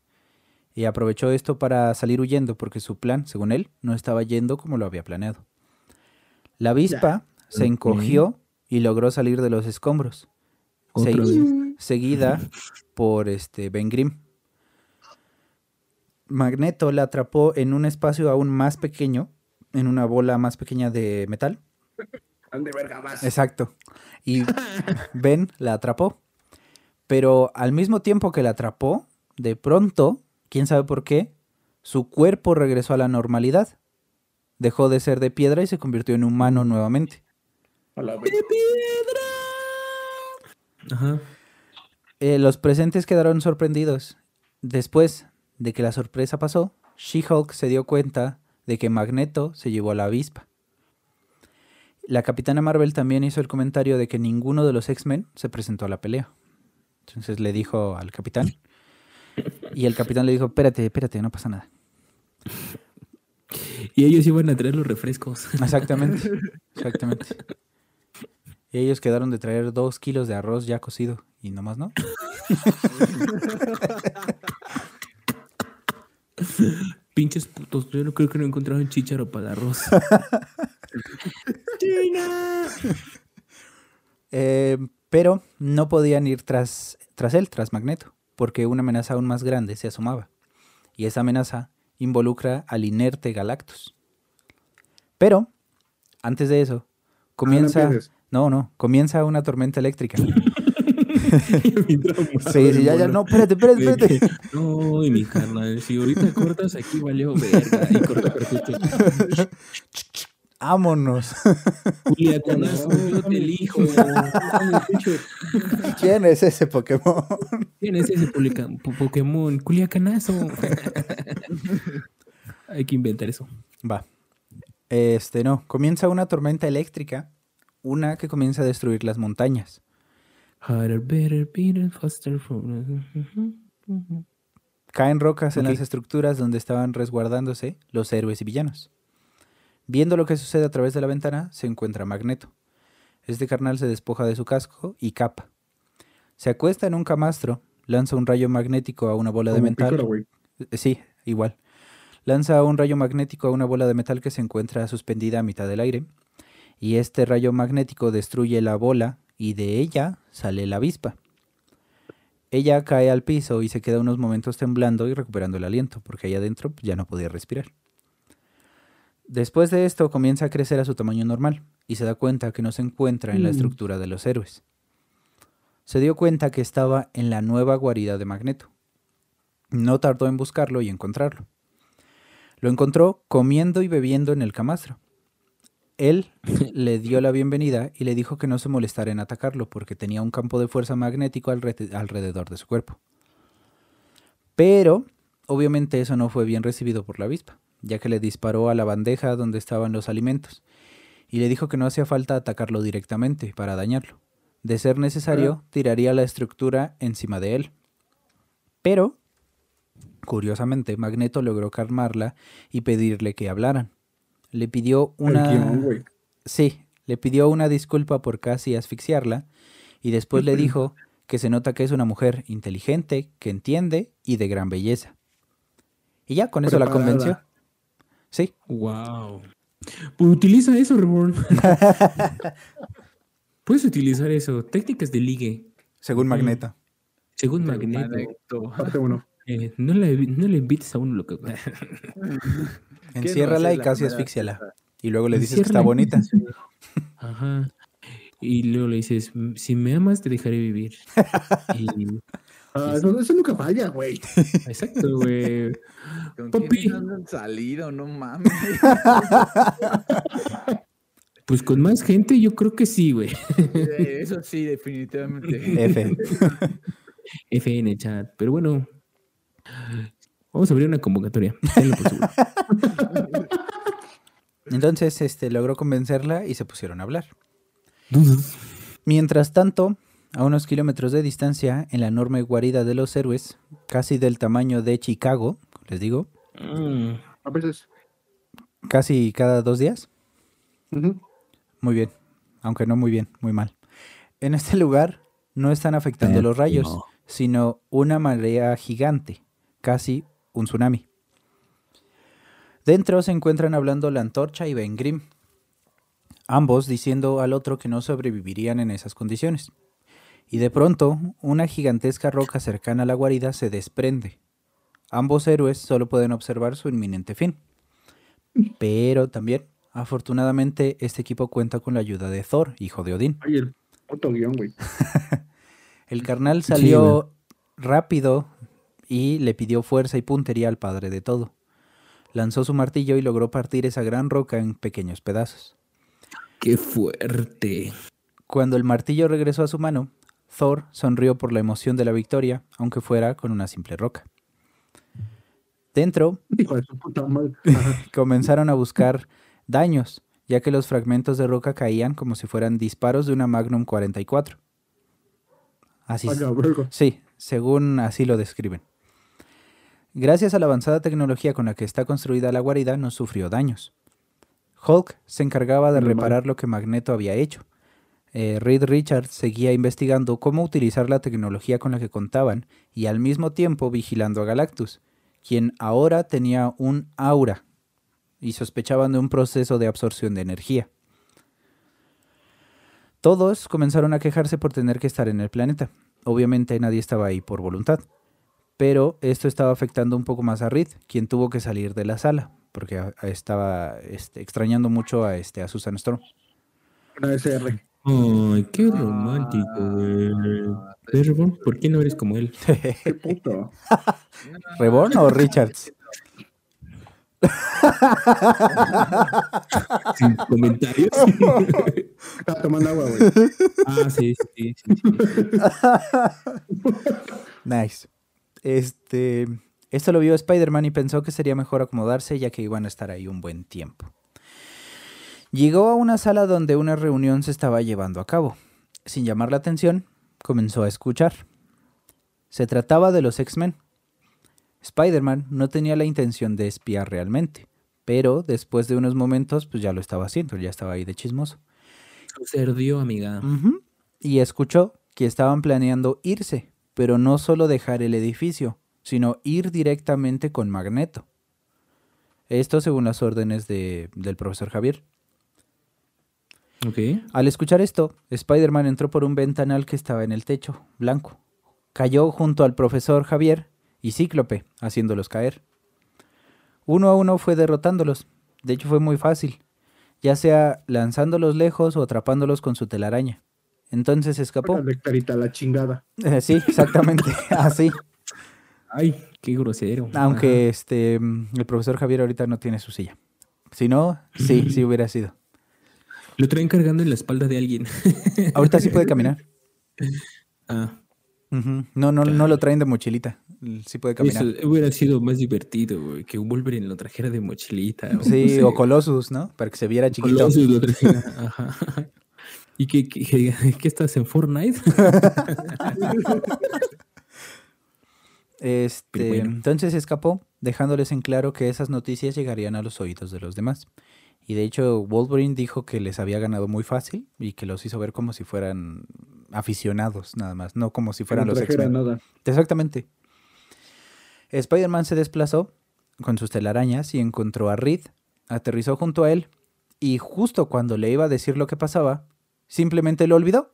Y aprovechó esto para salir huyendo porque su plan, según él, no estaba yendo como lo había planeado. La avispa se encogió y logró salir de los escombros, Segui- seguida por este Ben Grimm. Magneto la atrapó en un espacio aún más pequeño, en una bola más pequeña de metal. Ande verga más. Exacto. Y Ben la atrapó. Pero al mismo tiempo que la atrapó, de pronto, quién sabe por qué, su cuerpo regresó a la normalidad. Dejó de ser de piedra y se convirtió en humano nuevamente. A la verga. Ajá. Eh, los presentes quedaron sorprendidos. Después de que la sorpresa pasó, She-Hulk se dio cuenta de que Magneto se llevó a la avispa. La capitana Marvel también hizo el comentario de que ninguno de los X-Men se presentó a la pelea. Entonces le dijo al capitán. Y el capitán le dijo, espérate, espérate, no pasa nada. Y ellos iban a traer los refrescos. Exactamente, exactamente. Y ellos quedaron de traer dos kilos de arroz ya cocido. Y nomás no. Pinches putos, yo no creo que no encontraron chícharo para el arroz. ¡China! Eh, pero no podían ir tras, tras él, tras Magneto, porque una amenaza aún más grande se asomaba. Y esa amenaza involucra al inerte Galactus. Pero, antes de eso, comienza... empieces. no, no, comienza una tormenta eléctrica. sí, Sí, ya, ya, no, espérate, espérate, espérate. No, y mi carnal, si ahorita cortas aquí valió verga. Y corta perfecto. Vámonos. Julia, yo te elijo. ¿Quién es ese Pokémon? ¿Quién es ese Pokémon? Culiacanazo. Hay que inventar eso. Va. Este, no, comienza una tormenta eléctrica, una que comienza a destruir las montañas. Harder, better, better, faster. for- Caen rocas en las estructuras donde estaban resguardándose los héroes y villanos. Viendo lo que sucede a través de la ventana, se encuentra Magneto. Este carnal se despoja de su casco y capa. Se acuesta en un camastro, lanza un rayo magnético a una bola de metal. Eh, Sí, igual. Lanza un rayo magnético a una bola de metal que se encuentra suspendida a mitad del aire. Y este rayo magnético destruye la bola y de ella sale la avispa. Ella cae al piso y se queda unos momentos temblando y recuperando el aliento, porque ahí adentro ya no podía respirar. Después de esto comienza a crecer a su tamaño normal y se da cuenta que no se encuentra en la Mm. estructura de los héroes. Se dio cuenta que estaba en la nueva guarida de Magneto. No tardó en buscarlo y encontrarlo. Lo encontró comiendo y bebiendo en el camastro. Él le dio la bienvenida y le dijo que no se molestara en atacarlo porque tenía un campo de fuerza magnético alre- alrededor de su cuerpo. Pero, obviamente eso no fue bien recibido por la avispa, ya que le disparó a la bandeja donde estaban los alimentos y le dijo que no hacía falta atacarlo directamente para dañarlo. De ser necesario, tiraría la estructura encima de él. Pero, curiosamente, Magneto logró calmarla y pedirle que hablaran. Le pidió una... Guión. Sí, le pidió una disculpa por casi asfixiarla y después le dijo que se nota que es una mujer inteligente, que entiende y de gran belleza. Y ya, con eso la convenció. Sí, Wow. Pues utiliza eso, Reborn. Puedes utilizar eso. Técnicas de ligue. según Ujú. Magneto. Según Magneto. Magneto. Parte uno. Eh, no, le, no le invites a uno lo que. Enciérrala y la casi asfixiala. Y luego le dices que está y bonita. Ajá. Y luego le dices, si me amas, te dejaré vivir. Y- Ah, eso, eso nunca falla, güey. exacto, güey. ¿Con Papi. han salido? No mames. Pues con más gente, yo creo que sí, güey. Eh, Eso sí, definitivamente. F. FN chat. Pero bueno, vamos a abrir una convocatoria. Tenlo por seguro. Entonces, este, logró convencerla y se pusieron a hablar. Mientras tanto, a unos kilómetros de distancia, en la enorme guarida de los héroes, casi del tamaño de Chicago, les digo, Mm, A veces. casi cada dos días, muy bien, aunque no muy bien, muy mal. En este lugar no están afectando los rayos, sino una marea gigante, casi un tsunami. Dentro se encuentran hablando la antorcha y Ben Grimm, ambos diciendo al otro que no sobrevivirían en esas condiciones. Y de pronto, una gigantesca roca cercana a la guarida se desprende. Ambos héroes solo pueden observar su inminente fin. Pero también, afortunadamente, este equipo cuenta con la ayuda de Thor, hijo de Odín. Ay, el puto guion, güey. El carnal Sí, salió rápido y le pidió fuerza y puntería al padre de todo. Lanzó su martillo y logró partir esa gran roca en pequeños pedazos. Qué fuerte. Cuando el martillo regresó a su mano, Thor sonrió por la emoción de la victoria, aunque fuera con una simple roca. Dentro comenzaron a buscar daños, ya que los fragmentos de roca caían como si fueran disparos de una Magnum 44. Así, sí, según así lo describen. Gracias a la avanzada tecnología con la que está construida la guarida, no sufrió daños. Hulk se encargaba de Normal. reparar lo que Magneto había hecho. Eh, Reed Richards seguía investigando cómo utilizar la tecnología con la que contaban y al mismo tiempo vigilando a Galactus, quien ahora tenía un aura y sospechaban de un proceso de absorción de energía. Todos comenzaron a quejarse por tener que estar en el planeta. Obviamente nadie estaba ahí por voluntad. Pero esto estaba afectando un poco más a Reed, quien tuvo que salir de la sala, porque a- a- estaba este, extrañando mucho a, este, a Susan Storm. Una SR. Ay, qué romántico, güey. ¿Ves, Reborn? ¿Por qué no eres como él? Qué puto. ¿Reborn o Richards? Sin comentarios. Estaba tomando agua, güey. ah, sí, sí, sí. sí. Nice. Este, esto lo vio Spider-Man y pensó que sería mejor acomodarse ya que iban a estar ahí un buen tiempo. Llegó a una sala donde una reunión se estaba llevando a cabo. Sin llamar la atención, comenzó a escuchar. Se trataba de los X-Men. Spider-Man no tenía la intención de espiar realmente, pero después de unos momentos pues ya lo estaba haciendo, ya estaba ahí de chismoso. Se amiga. Y escuchó que estaban planeando irse, pero no solo dejar el edificio, sino ir directamente con Magneto. Esto según las órdenes de- del profesor Javier. Al escuchar esto, Spider-Man entró por un ventanal que estaba en el techo, blanco. Cayó junto al profesor Javier y Cíclope, haciéndolos caer. Uno a uno fue derrotándolos. De hecho fue muy fácil, ya sea lanzándolos lejos o atrapándolos con su telaraña. Entonces escapó. Carita, la chingada. Eh, sí, exactamente, así. Ay, qué grosero. Aunque este mm, el profesor Javier ahorita no tiene su silla. Si no, sí, sí hubiera sido. Lo traen cargando en la espalda de alguien. Ahorita sí puede caminar. ah. No, no, no lo traen de mochilita. Sí puede caminar. eso hubiera sido más divertido, güey. Que un Wolverine lo trajera de mochilita. o no Sí, sé. o Colossus, ¿no? Para que se viera chiquito. Colossus lo trajera. Ajá. ¿Y qué, qué, qué- qué estás en Fortnite? Este, bueno. Entonces escapó, dejándoles en claro que esas noticias llegarían a los oídos de los demás. Y de hecho, Wolverine dijo que les había ganado muy fácil y que los hizo ver como si fueran aficionados, nada más, no como si fueran no los X-Men. Exactamente. Spider-Man se desplazó con sus telarañas y encontró a Reed, aterrizó junto a él y justo cuando le iba a decir lo que pasaba, simplemente lo olvidó.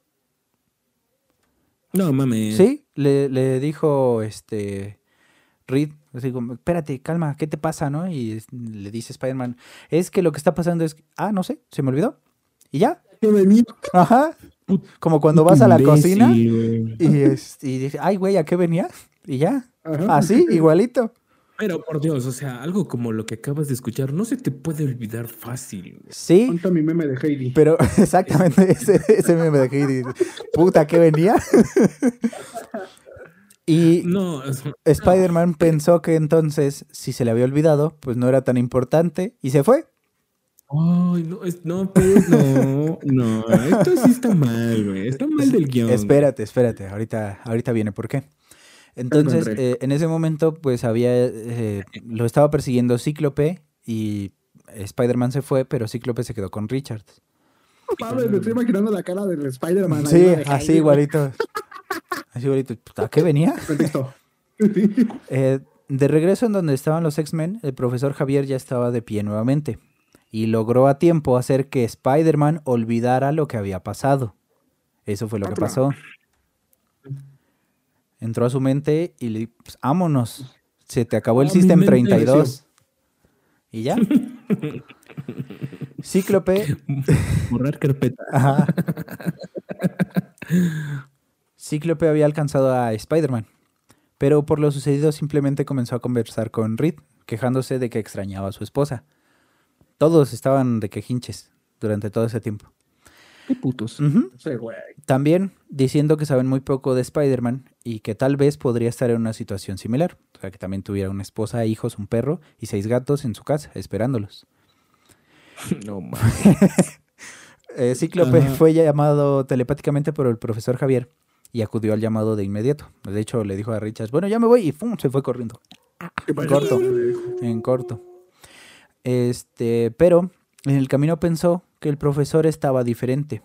No mames. Sí, le, le dijo este Reed, así como, espérate, calma, ¿qué te pasa, no? Y le dice Spider-Man, es que lo que está pasando es, ah, no sé, se me olvidó. Y ya, ajá. Como cuando vas a la cocina y, es- y dices, ay, güey, ¿a qué venía? Y ya, así, igualito. Pero por Dios, o sea, algo como lo que acabas de escuchar no se te puede olvidar fácil. güey. Sí, Ponte mi meme de Heidi. pero exactamente ese, ese meme de Heidi. Puta, ¿qué venía? y No, es- Spider-Man pensó que entonces, si se le había olvidado, pues no era tan importante y se fue. Ay, no, es- no, pues, no, no, esto sí está mal, güey. Está mal del guion. Espérate, espérate, ahorita, ahorita viene por qué. Entonces, eh, en ese momento, pues había, eh, lo estaba persiguiendo Cíclope y Spider-Man se fue, pero Cíclope se quedó con Richard. Mames, me estoy imaginando la cara del Spider-Man. Sí, de así igualito. Así igualito. ¿A qué venía? Contexto. Eh, de regreso en donde estaban los X-Men, el profesor Javier ya estaba de pie nuevamente y logró a tiempo hacer que Spider-Man olvidara lo que había pasado. Eso fue lo que pasó. Entró a su mente y le dijo, pues, vámonos. Se te acabó el Ah, System mente 32. Y ya. Cíclope Borrar carpeta. Ajá. Cíclope había alcanzado a Spider-Man, pero por lo sucedido simplemente comenzó a conversar con Reed, quejándose de que extrañaba a su esposa. Todos estaban de quejinches durante todo ese tiempo. Qué putos. Ujú. Sí, güey. También diciendo que saben muy poco de Spider-Man y que tal vez podría estar en una situación similar. O sea, que también tuviera una esposa, hijos, un perro y seis gatos en su casa, esperándolos. No mames. Eh, Cíclope fue llamado telepáticamente por el profesor Javier y acudió al llamado de inmediato. De hecho, le dijo a Richards, bueno, ya me voy y ¡fum! se fue corriendo. ¿Qué pasó? Corto. En corto. Este, pero en el camino pensó que el profesor estaba diferente,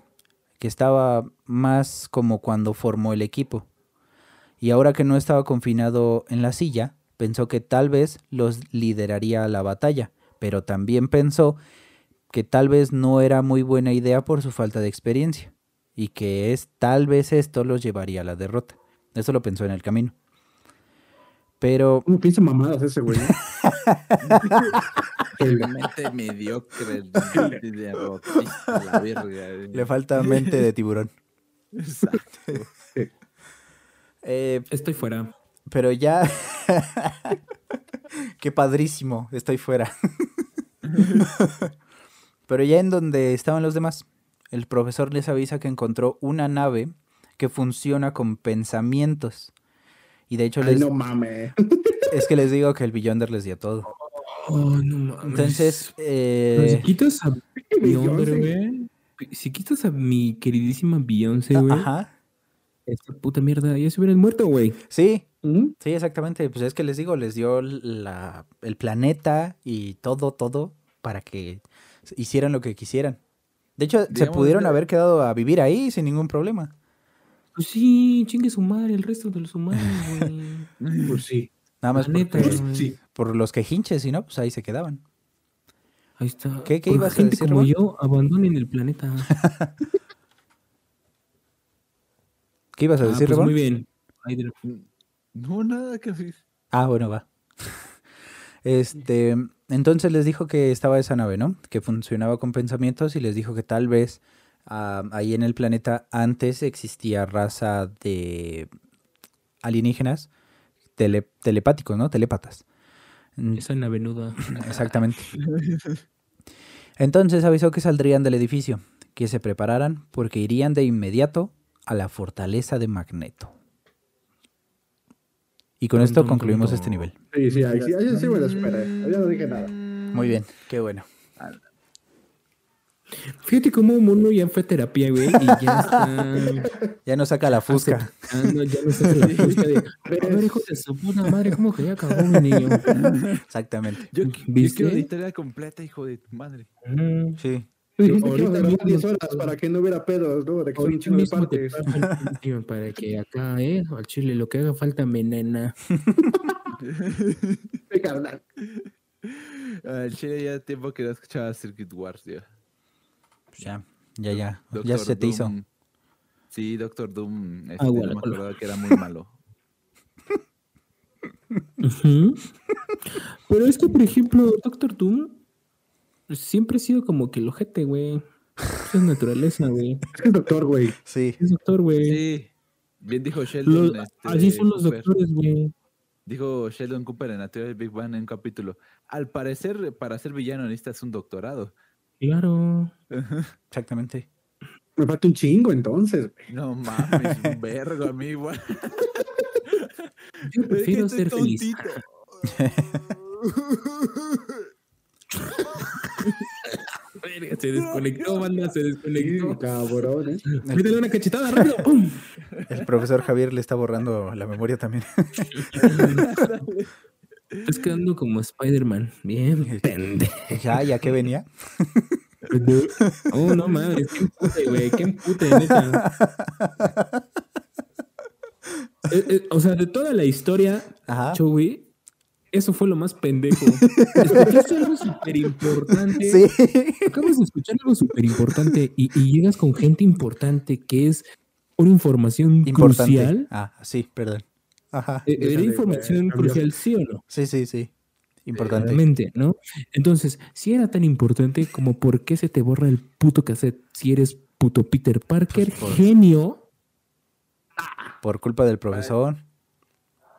que estaba más como cuando formó el equipo. Y ahora que no estaba confinado en la silla, pensó que tal vez los lideraría a la batalla, pero también pensó que tal vez no era muy buena idea por su falta de experiencia y que es tal vez esto los llevaría a la derrota. Eso lo pensó en el camino. Pero ¿Cómo piensa mamadas ese güey? El- Mente mediocre, derrotista, la verga. güey. le falta mente de tiburón. Exacto. Eh, Estoy fuera. pero ya. Qué padrísimo, estoy fuera. pero ya en donde estaban los demás, el profesor les avisa que encontró una nave que funciona con pensamientos. Y de hecho, Ay, les, no mames. es que les digo que el Beyonder les dio todo. Oh, no mames. Entonces, Pero si eh, quitas a güey. Si quitas a mi queridísima Beyoncé, güey. ajá, Esta puta mierda, ya se hubieran muerto, güey. sí, ¿Mm? Sí, exactamente. Pues es que les digo, les dio la, el planeta y todo, todo para que hicieran lo que quisieran. De hecho, se pudieron haber quedado a vivir ahí sin ningún problema. Pues sí, chingue su madre, el resto de los humanos, güey. Pues sí. Nada más porque- güey. Sí. por los que hinches, y no, pues ahí se quedaban. Ahí está. ¿Qué- qué ibas a decir, como yo, abandonen el planeta. ¿Qué ibas a Ah, decir, pues muy bien. No, nada que decir. Ah, bueno, va. Este, entonces les dijo que estaba esa nave, ¿no? Que funcionaba con pensamientos y les dijo que tal vez ah, ahí en el planeta antes existía raza de alienígenas tele- telepáticos, ¿no? Telépatas. Mm, Esa navenuda. Exactamente. Entonces avisó que saldrían del edificio, que se prepararan porque irían de inmediato a la fortaleza de Magneto. Y con esto concluimos este nivel. Sí, sí, ahí sí, ahí sí me lo esperé. No dije nada. Muy bien, qué bueno. Fíjate cómo Mono ya fue a terapia, güey, y ya está. Ya no saca la fusca. aceptando, ya no está la fusca de. A ver, hijo de su puta madre, ¿cómo que ya acabó mi niño? Exactamente. Yo, yo ¿Viste? quiero la historia completa, hijo de tu madre. Mm. Sí. Ahorita Ahorita grabar mismo- 10 horas para que no hubiera pedos, ¿no? Que son de partes. para que acá, eh, al chile, lo que haga falta, mi nena. Sí, carnal. Al chile ya tiempo que no escuchaba Circuit Wars, ya. Pues ya, ya, ya. ya se te hizo. Sí, Doctor Doom. Este, Ah, no bueno, me hola. acordaba que era muy malo. Pero es que, por ejemplo, Doctor Doom siempre ha sido como que el ojete, güey. Es naturaleza, güey. Es que es doctor, güey. Sí. Es doctor, güey. Sí. Bien dijo Sheldon. Los- este, así son los Cooper. doctores, güey. Dijo Sheldon Cooper en la teoría del Big Bang en un capítulo. Al parecer, para ser villano necesitas un doctorado. Claro. Exactamente. Me falta un chingo entonces, güey. No mames, un vergo, amigo. Yo prefiero ser feliz. Verga, Se desconectó, banda, se desconectó. Cabrón, ¿eh? Métele una cachetada rápido. ¡Pum! El profesor Javier le está borrando la memoria también. Estás quedando como Spider-Man. Bien, pendejo. ya, ya que venía. Oh, no mames, qué empute, güey, qué empute, neta. Eh, eh, o sea, de toda la historia, Ajá. Chowi, eso fue lo más pendejo. Escuchaste algo súper importante. Sí. Acabas de escuchar algo súper importante y, y llegas con gente importante que es una información Importante. crucial. Ah, sí, perdón. Ajá. Eh, Era información crucial, ¿sí o no? Sí, sí, sí. Importante. ¿no? Entonces, si era tan importante como por qué se te borra el puto cassette si eres puto Peter Parker, Pues por- genio. Por culpa del profesor.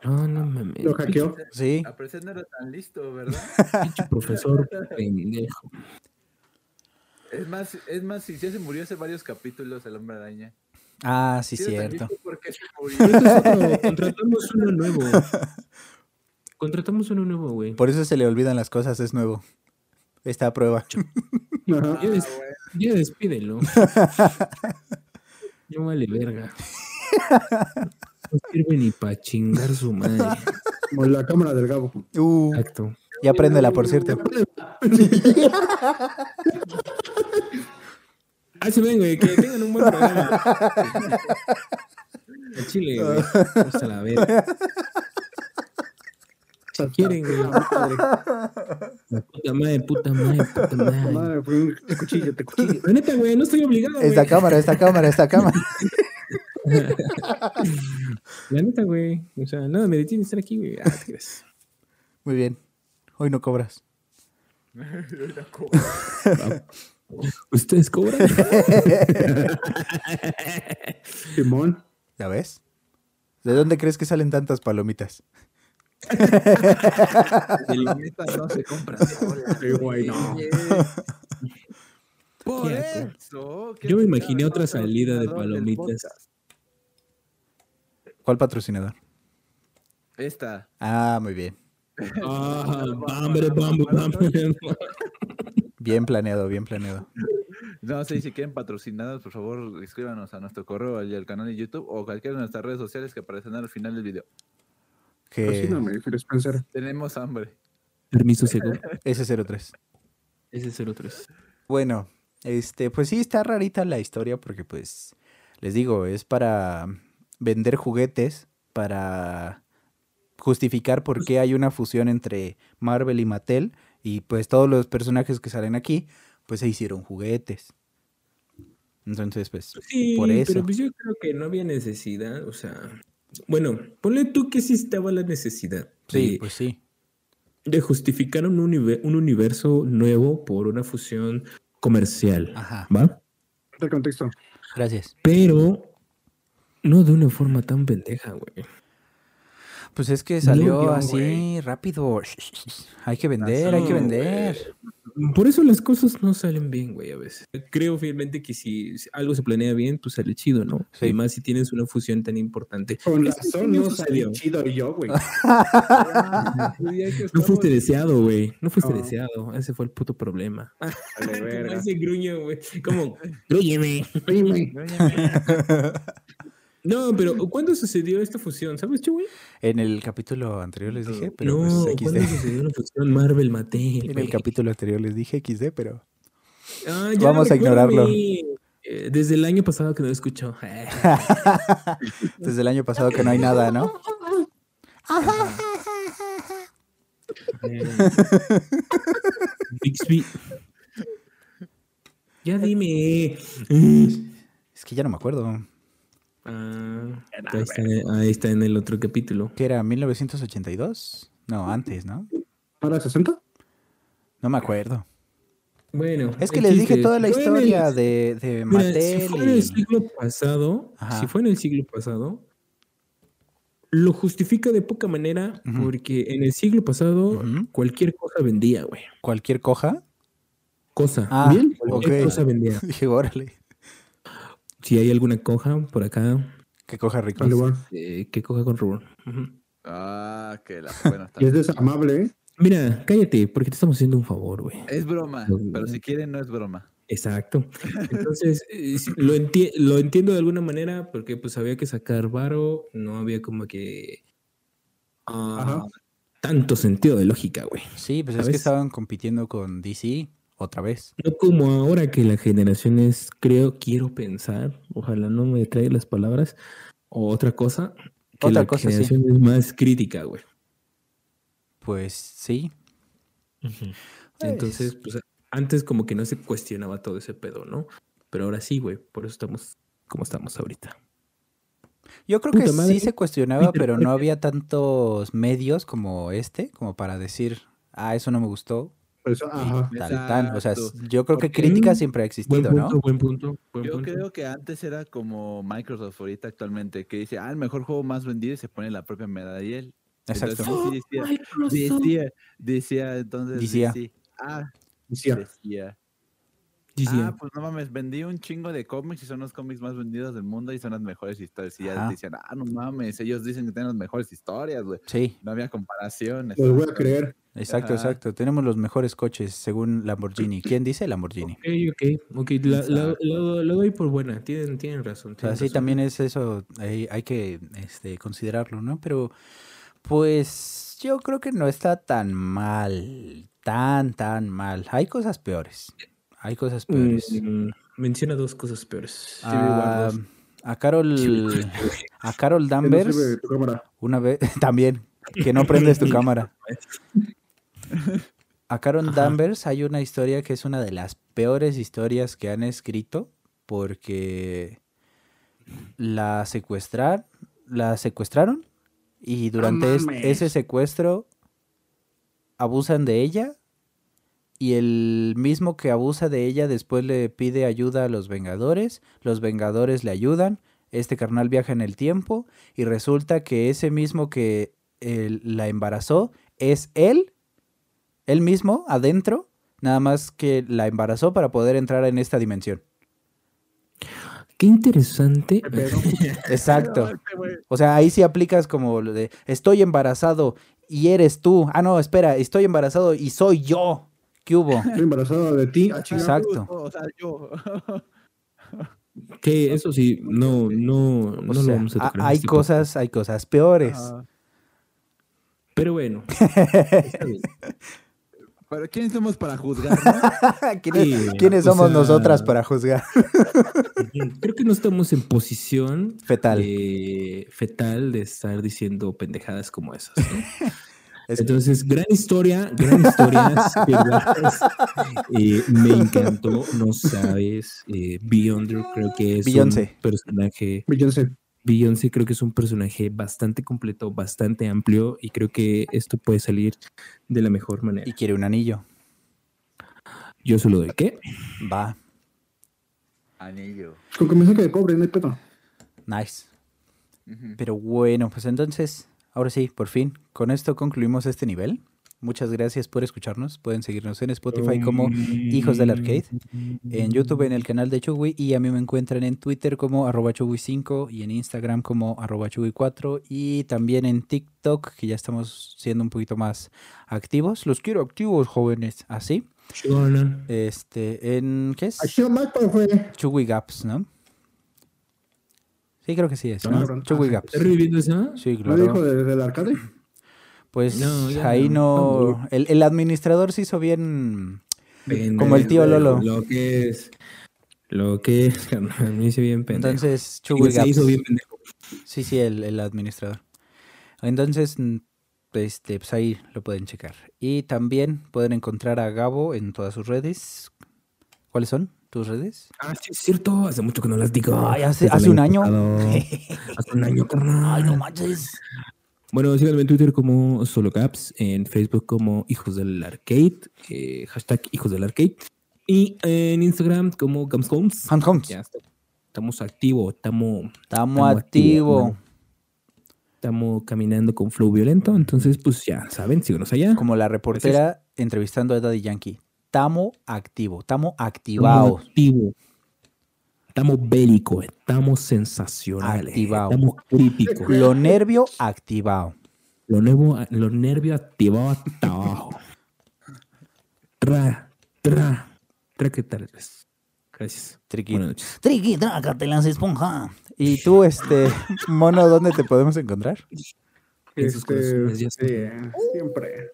No, no mames. Lo hackeó. Sí. A no era tan listo, ¿verdad? Pinche profesor pendejo. Es más, es más, si ya se murió hace varios capítulos el hombre araña. Ah, sí, cierto. otro, contratamos uno nuevo. Contratamos uno nuevo, güey. Por eso se le olvidan las cosas, es nuevo. Está a prueba. Ajá. Ya, des- Ah, bueno. ya despídelo. No vale verga. No sirve ni para chingar su madre. Como la cámara del Gabo. Uh, Exacto. ya préndela, por cierto. Ah, se ven, güey, que tengan un buen programa. A Chile, güey. Hasta la verga. Si quieren, güey. La puta madre, puta madre, puta madre. Madre, un cuchillo, te cuchillo. La neta, güey, no estoy obligado, güey. Esta cámara, esta cámara, esta cámara. La neta, güey. O sea, nada me detiene estar aquí, güey. Ah, te crees. Muy bien. Hoy no cobras. ¿Ustedes cobran? Simón. ¿Ya ves? ¿De dónde crees que salen tantas palomitas? El neta no se compra sola. Sí, güey, no. Por Qué eso. Yo me imaginé otra salida de palomitas. ¿Cuál patrocinador? Esta. Ah, muy bien. Ah. Bien planeado, bien planeado. No sé si quieren patrocinados, por favor, escríbanos a nuestro correo y al canal de YouTube o cualquiera de nuestras redes sociales que aparecen al final del video. Que Spencer. Tenemos hambre. Permiso seguro. S03. Ese es el otro. Bueno, este, pues sí está rarita la historia porque pues les digo, es para vender juguetes, para justificar por qué hay una fusión entre Marvel y Mattel y pues todos los personajes que salen aquí pues se hicieron juguetes. Entonces, pues Sí, por eso. pero pues yo creo que no había necesidad, o sea, bueno, ponle tú que sí estaba la necesidad Sí, de, pues sí. de justificar un, univer- un universo nuevo por una fusión comercial, Ajá. ¿va? El contexto. Gracias. Pero no de una forma tan pendeja, güey. Pues es que salió así güey. rápido. Hay que vender, hay que vender. Por eso las cosas no salen bien, güey, a veces. Creo fielmente que si algo se planea bien, pues sale chido, ¿no? Sí. Y más si tienes una fusión tan importante. Con razón no salí chido yo, güey. No fuiste deseado, güey. No fuiste No. deseado. Ese fue el puto problema. Vale, Como verga. ese gruño, güey. Como, grúñeme. Güey. No, pero ¿cuándo sucedió esta fusión? ¿Sabes, güey? En el capítulo anterior les dije, pero no, pues ¿cuándo XD. sucedió una fusión Marvel Mattel? En el capítulo anterior les dije XD, pero Ah, Vamos a ignorarlo. Eh, desde el año pasado que no escucho. desde el año pasado que no hay nada, ¿no? Bixby. Ya dime. Es que ya no me acuerdo. Ah, ahí, está, ahí está en el otro capítulo. ¿Qué era? ¿1982? No, antes, ¿no? ¿Para 60? No me acuerdo. Bueno. Es que les dije toda la el- historia de, de Mira, Mattel si fue en el siglo pasado, Ajá. si fue en el siglo pasado, lo justifica de poca manera porque en el siglo pasado cualquier cosa vendía, güey. cualquier coja. Cosa. Ah, ¿Bien? Cualquier cosa vendía. Dije, órale, Si hay alguna coja por acá, que coja rico. Eh, que coja con rubor. Ah, que la buena está. Y es desamable, ¿eh? Mira, cállate, porque te estamos haciendo un favor, güey. Es broma, pero si quieren no es broma. Exacto. Entonces, eh, lo, enti- lo entiendo de alguna manera porque pues había que sacar varo, no había como que ah, tanto sentido de lógica, güey. Sí, pues es que estaban compitiendo con DC otra vez. No como ahora que la generación es, creo, quiero pensar, ojalá no me traiga las palabras, o otra cosa, que Otra la cosa, sí. generación es más crítica, güey. Pues sí. Entonces, pues antes como que no se cuestionaba todo ese pedo, ¿no? Pero ahora sí, güey, por eso estamos como estamos ahorita. Yo creo Puta que madre. sí se cuestionaba, pero no había tantos medios como este, como para decir, ah, eso no me gustó, Pues, ajá. tal, tal. O sea, yo creo que crítica siempre ha Buen existido, punto, ¿no? buen punto, buen Yo punto. creo que antes era como Microsoft ahorita actualmente, que dice, ah, el mejor juego más vendido y se pone la propia medalla y él. Exacto. Entonces, sí decía, decía, decía, entonces Decía. decía, ah, Decía. decía. Ah, pues no mames, vendí un chingo de cómics y son los cómics más vendidos del mundo y son las mejores historias. Y ya Ajá. decían, ah, no mames, ellos dicen que tienen las mejores historias, güey. Sí, No había comparación. Los voy a creer. Exacto, Ajá. exacto. Tenemos los mejores coches según Lamborghini. ¿Quién dice Lamborghini? Ok, ok, ok, la- la- lo, lo doy por buena, tienen, tienen razón. O sea, tienen razón. también es eso, hay, hay que este, considerarlo, ¿no? Pero, pues, yo creo que no está tan mal, tan, tan mal. Hay cosas peores, hay cosas peores. Mm, menciona dos cosas peores. Ah, a Carol, a Carol no Danvers, una vez, también, que no prendes tu cámara. A Ajá. Danvers hay una historia que es una de las peores historias que han escrito porque la secuestrar, la secuestraron y durante es- ese secuestro abusan de ella y el mismo que abusa de ella después le pide ayuda a los Vengadores, los Vengadores le ayudan, este carnal viaja en el tiempo y resulta que ese mismo que la embarazó es él, él mismo adentro, nada más que la embarazó para poder entrar en esta dimensión. Qué interesante. Exacto. O sea, ahí sí aplicas como lo de estoy embarazado y eres tú. Ah, no, espera, estoy embarazado y soy yo. ¿Qué hubo? Estoy embarazado de ti. Ah. Exacto. O sea, yo. Que eso sí, no, no, O no lo vamos a tocar. hay este cosas, hay cosas peores. Pero bueno. Pero ¿quiénes somos para juzgar? no? ¿Quiénes, Sí, quiénes o somos sea- nosotras para juzgar? Creo que no estamos en posición Fetal. de- fetal de estar diciendo pendejadas como esas. ¿no? Es- Entonces, gran historia, gran historia. Eh, me encantó, no sabes. Eh, Beyonder creo que es Beyoncé. un personaje. Beyoncé. Beyoncé creo que es un personaje bastante completo, bastante amplio y creo que esto puede salir de la mejor manera. Y quiere un anillo. Yo solo de qué. Va. Anillo. Con que me saque de cobre, no hay pedo. Nice. Pero bueno, pues entonces, ahora sí, por fin, con esto concluimos este nivel. Muchas gracias por escucharnos. Pueden seguirnos en Spotify como Hijos del Arcade, en YouTube en el canal de Chugui y a mí me encuentran en Twitter como arroba Chugui5 y en Instagram como arroba Chugui4 y también en TikTok que ya estamos siendo un poquito más activos. Los quiero activos, jóvenes. Así. Este, en, ¿qué es? Chugui Gaps, ¿no? Sí, creo que sí es. ¿no? Chugui Ah, Gaps. ¿Estás reviviendo esa? Sí, ¿No dijo claro. desde el arcade? Pues No, ahí no. no. El, el administrador se hizo bien. Como el tío Lolo. Lo que es. Lo que es. carnal, Me hice bien pendejo. Entonces, Chugui se hizo bien pendejo. Sí, sí, el, el administrador. Entonces, mm, este, pues ahí lo pueden checar. Y también pueden encontrar a Gabo en todas sus redes. ¿Cuáles son tus redes? Ah, sí, es cierto. Hace mucho que no las digo. Ay, hace- hace un año. hace un año, carnal. Ay, no manches. Bueno, síganme en Twitter como SoloCaps, en Facebook como Hijos del Arcade, eh, hashtag Hijos del Arcade, y en Instagram como Gamscones. Hans Holmes. Ya. Estamos activos, estamos, Estamos activos, activos. ¿no? estamos caminando con flow violento, entonces pues ya saben, síganos allá. Como la reportera entrevistando a Daddy Yankee. Estamos activo, estamos activados. Estamos activos. Estamos bélicos, estamos sensacionales, Activados. estamos críticos. Lo nervio activado. Lo nuevo, los nervios activados hasta abajo. Tra, tra, tra, ¿qué tal? Gracias. Triqui. Buenas noches. Triqui, trácate las esponja. Y tú, este, mono, ¿dónde te podemos encontrar? En sus Este, ya sí, siempre.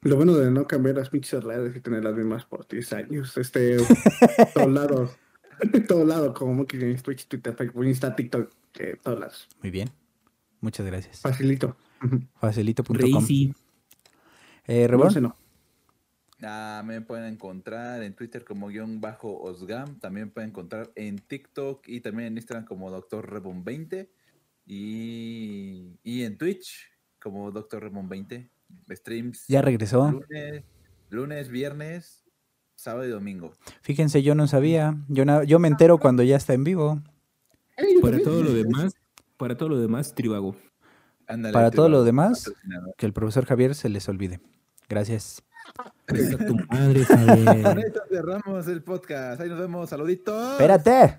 Lo bueno de no cambiar las pinches redes y tener las mismas por 10 años. Este, todos lados. todos lados, como Monkey Games, Twitch, Twitter, Facebook, Insta, TikTok, eh, todos lados. Muy bien. Muchas gracias. Facilito. Facilito.com. Eh, ese no. Ah, me pueden encontrar en Twitter como guion bajo Osgam. También pueden encontrar en TikTok y también en Instagram como Dr. Rebon 20. Y, y en Twitch como Dr. Rebon 20. Streams Ya regresó. lunes, lunes, viernes, sábado y domingo. Fíjense, yo no sabía. Yo, na- yo me entero cuando ya está en vivo. Para todo lo demás, para todo lo demás, Tribago. Para todo lo demás, que el profesor Javier se les olvide. Gracias. Está tu madre, Con Fabián. esto cerramos el podcast. Ahí nos vemos. Saluditos. ¡Espérate!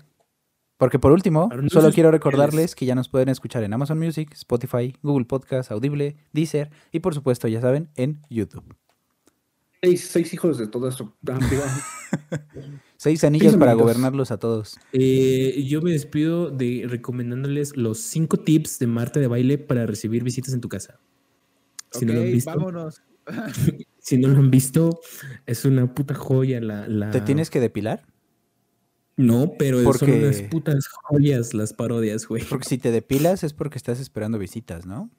Porque por último, solo quiero recordarles que ya nos pueden escuchar en Amazon Music, Spotify, Google Podcast, Audible, Deezer y por supuesto, ya saben, en YouTube. Seis, seis hijos de todo esto. Ah, digo, Seis anillos para amigos. gobernarlos a todos. Eh, yo me despido de recomendándoles los cinco tips de Marta de baile para recibir visitas en tu casa. Si no lo han visto, vámonos. si no lo han visto, es una puta joya la. la- ¿Te tienes que depilar? No, pero son Porque- unas putas joyas las parodias, güey. Porque si te depilas es porque estás esperando visitas, ¿no?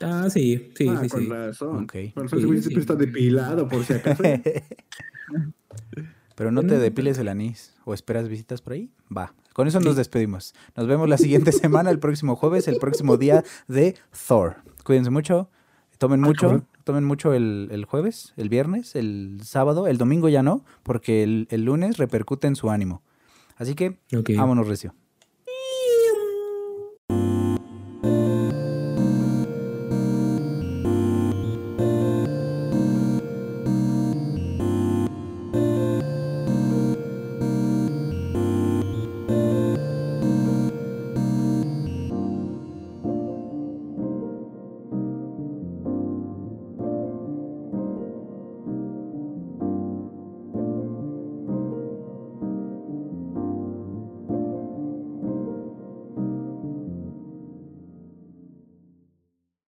Ah, sí, sí, ah, sí, con sí. razón. Ok. Por eso Sí, siempre está depilado, por si acaso. Pero no te Mm. depiles el anís. ¿O esperas visitas por ahí? Va. Con eso nos despedimos. Nos vemos la siguiente semana, el próximo jueves, el próximo día de Thor. Cuídense mucho. Tomen Ah, mucho. Tomen mucho el, el jueves, el viernes, el sábado. El domingo ya no, porque el, el lunes repercute en su ánimo. Así que, vámonos, Recio.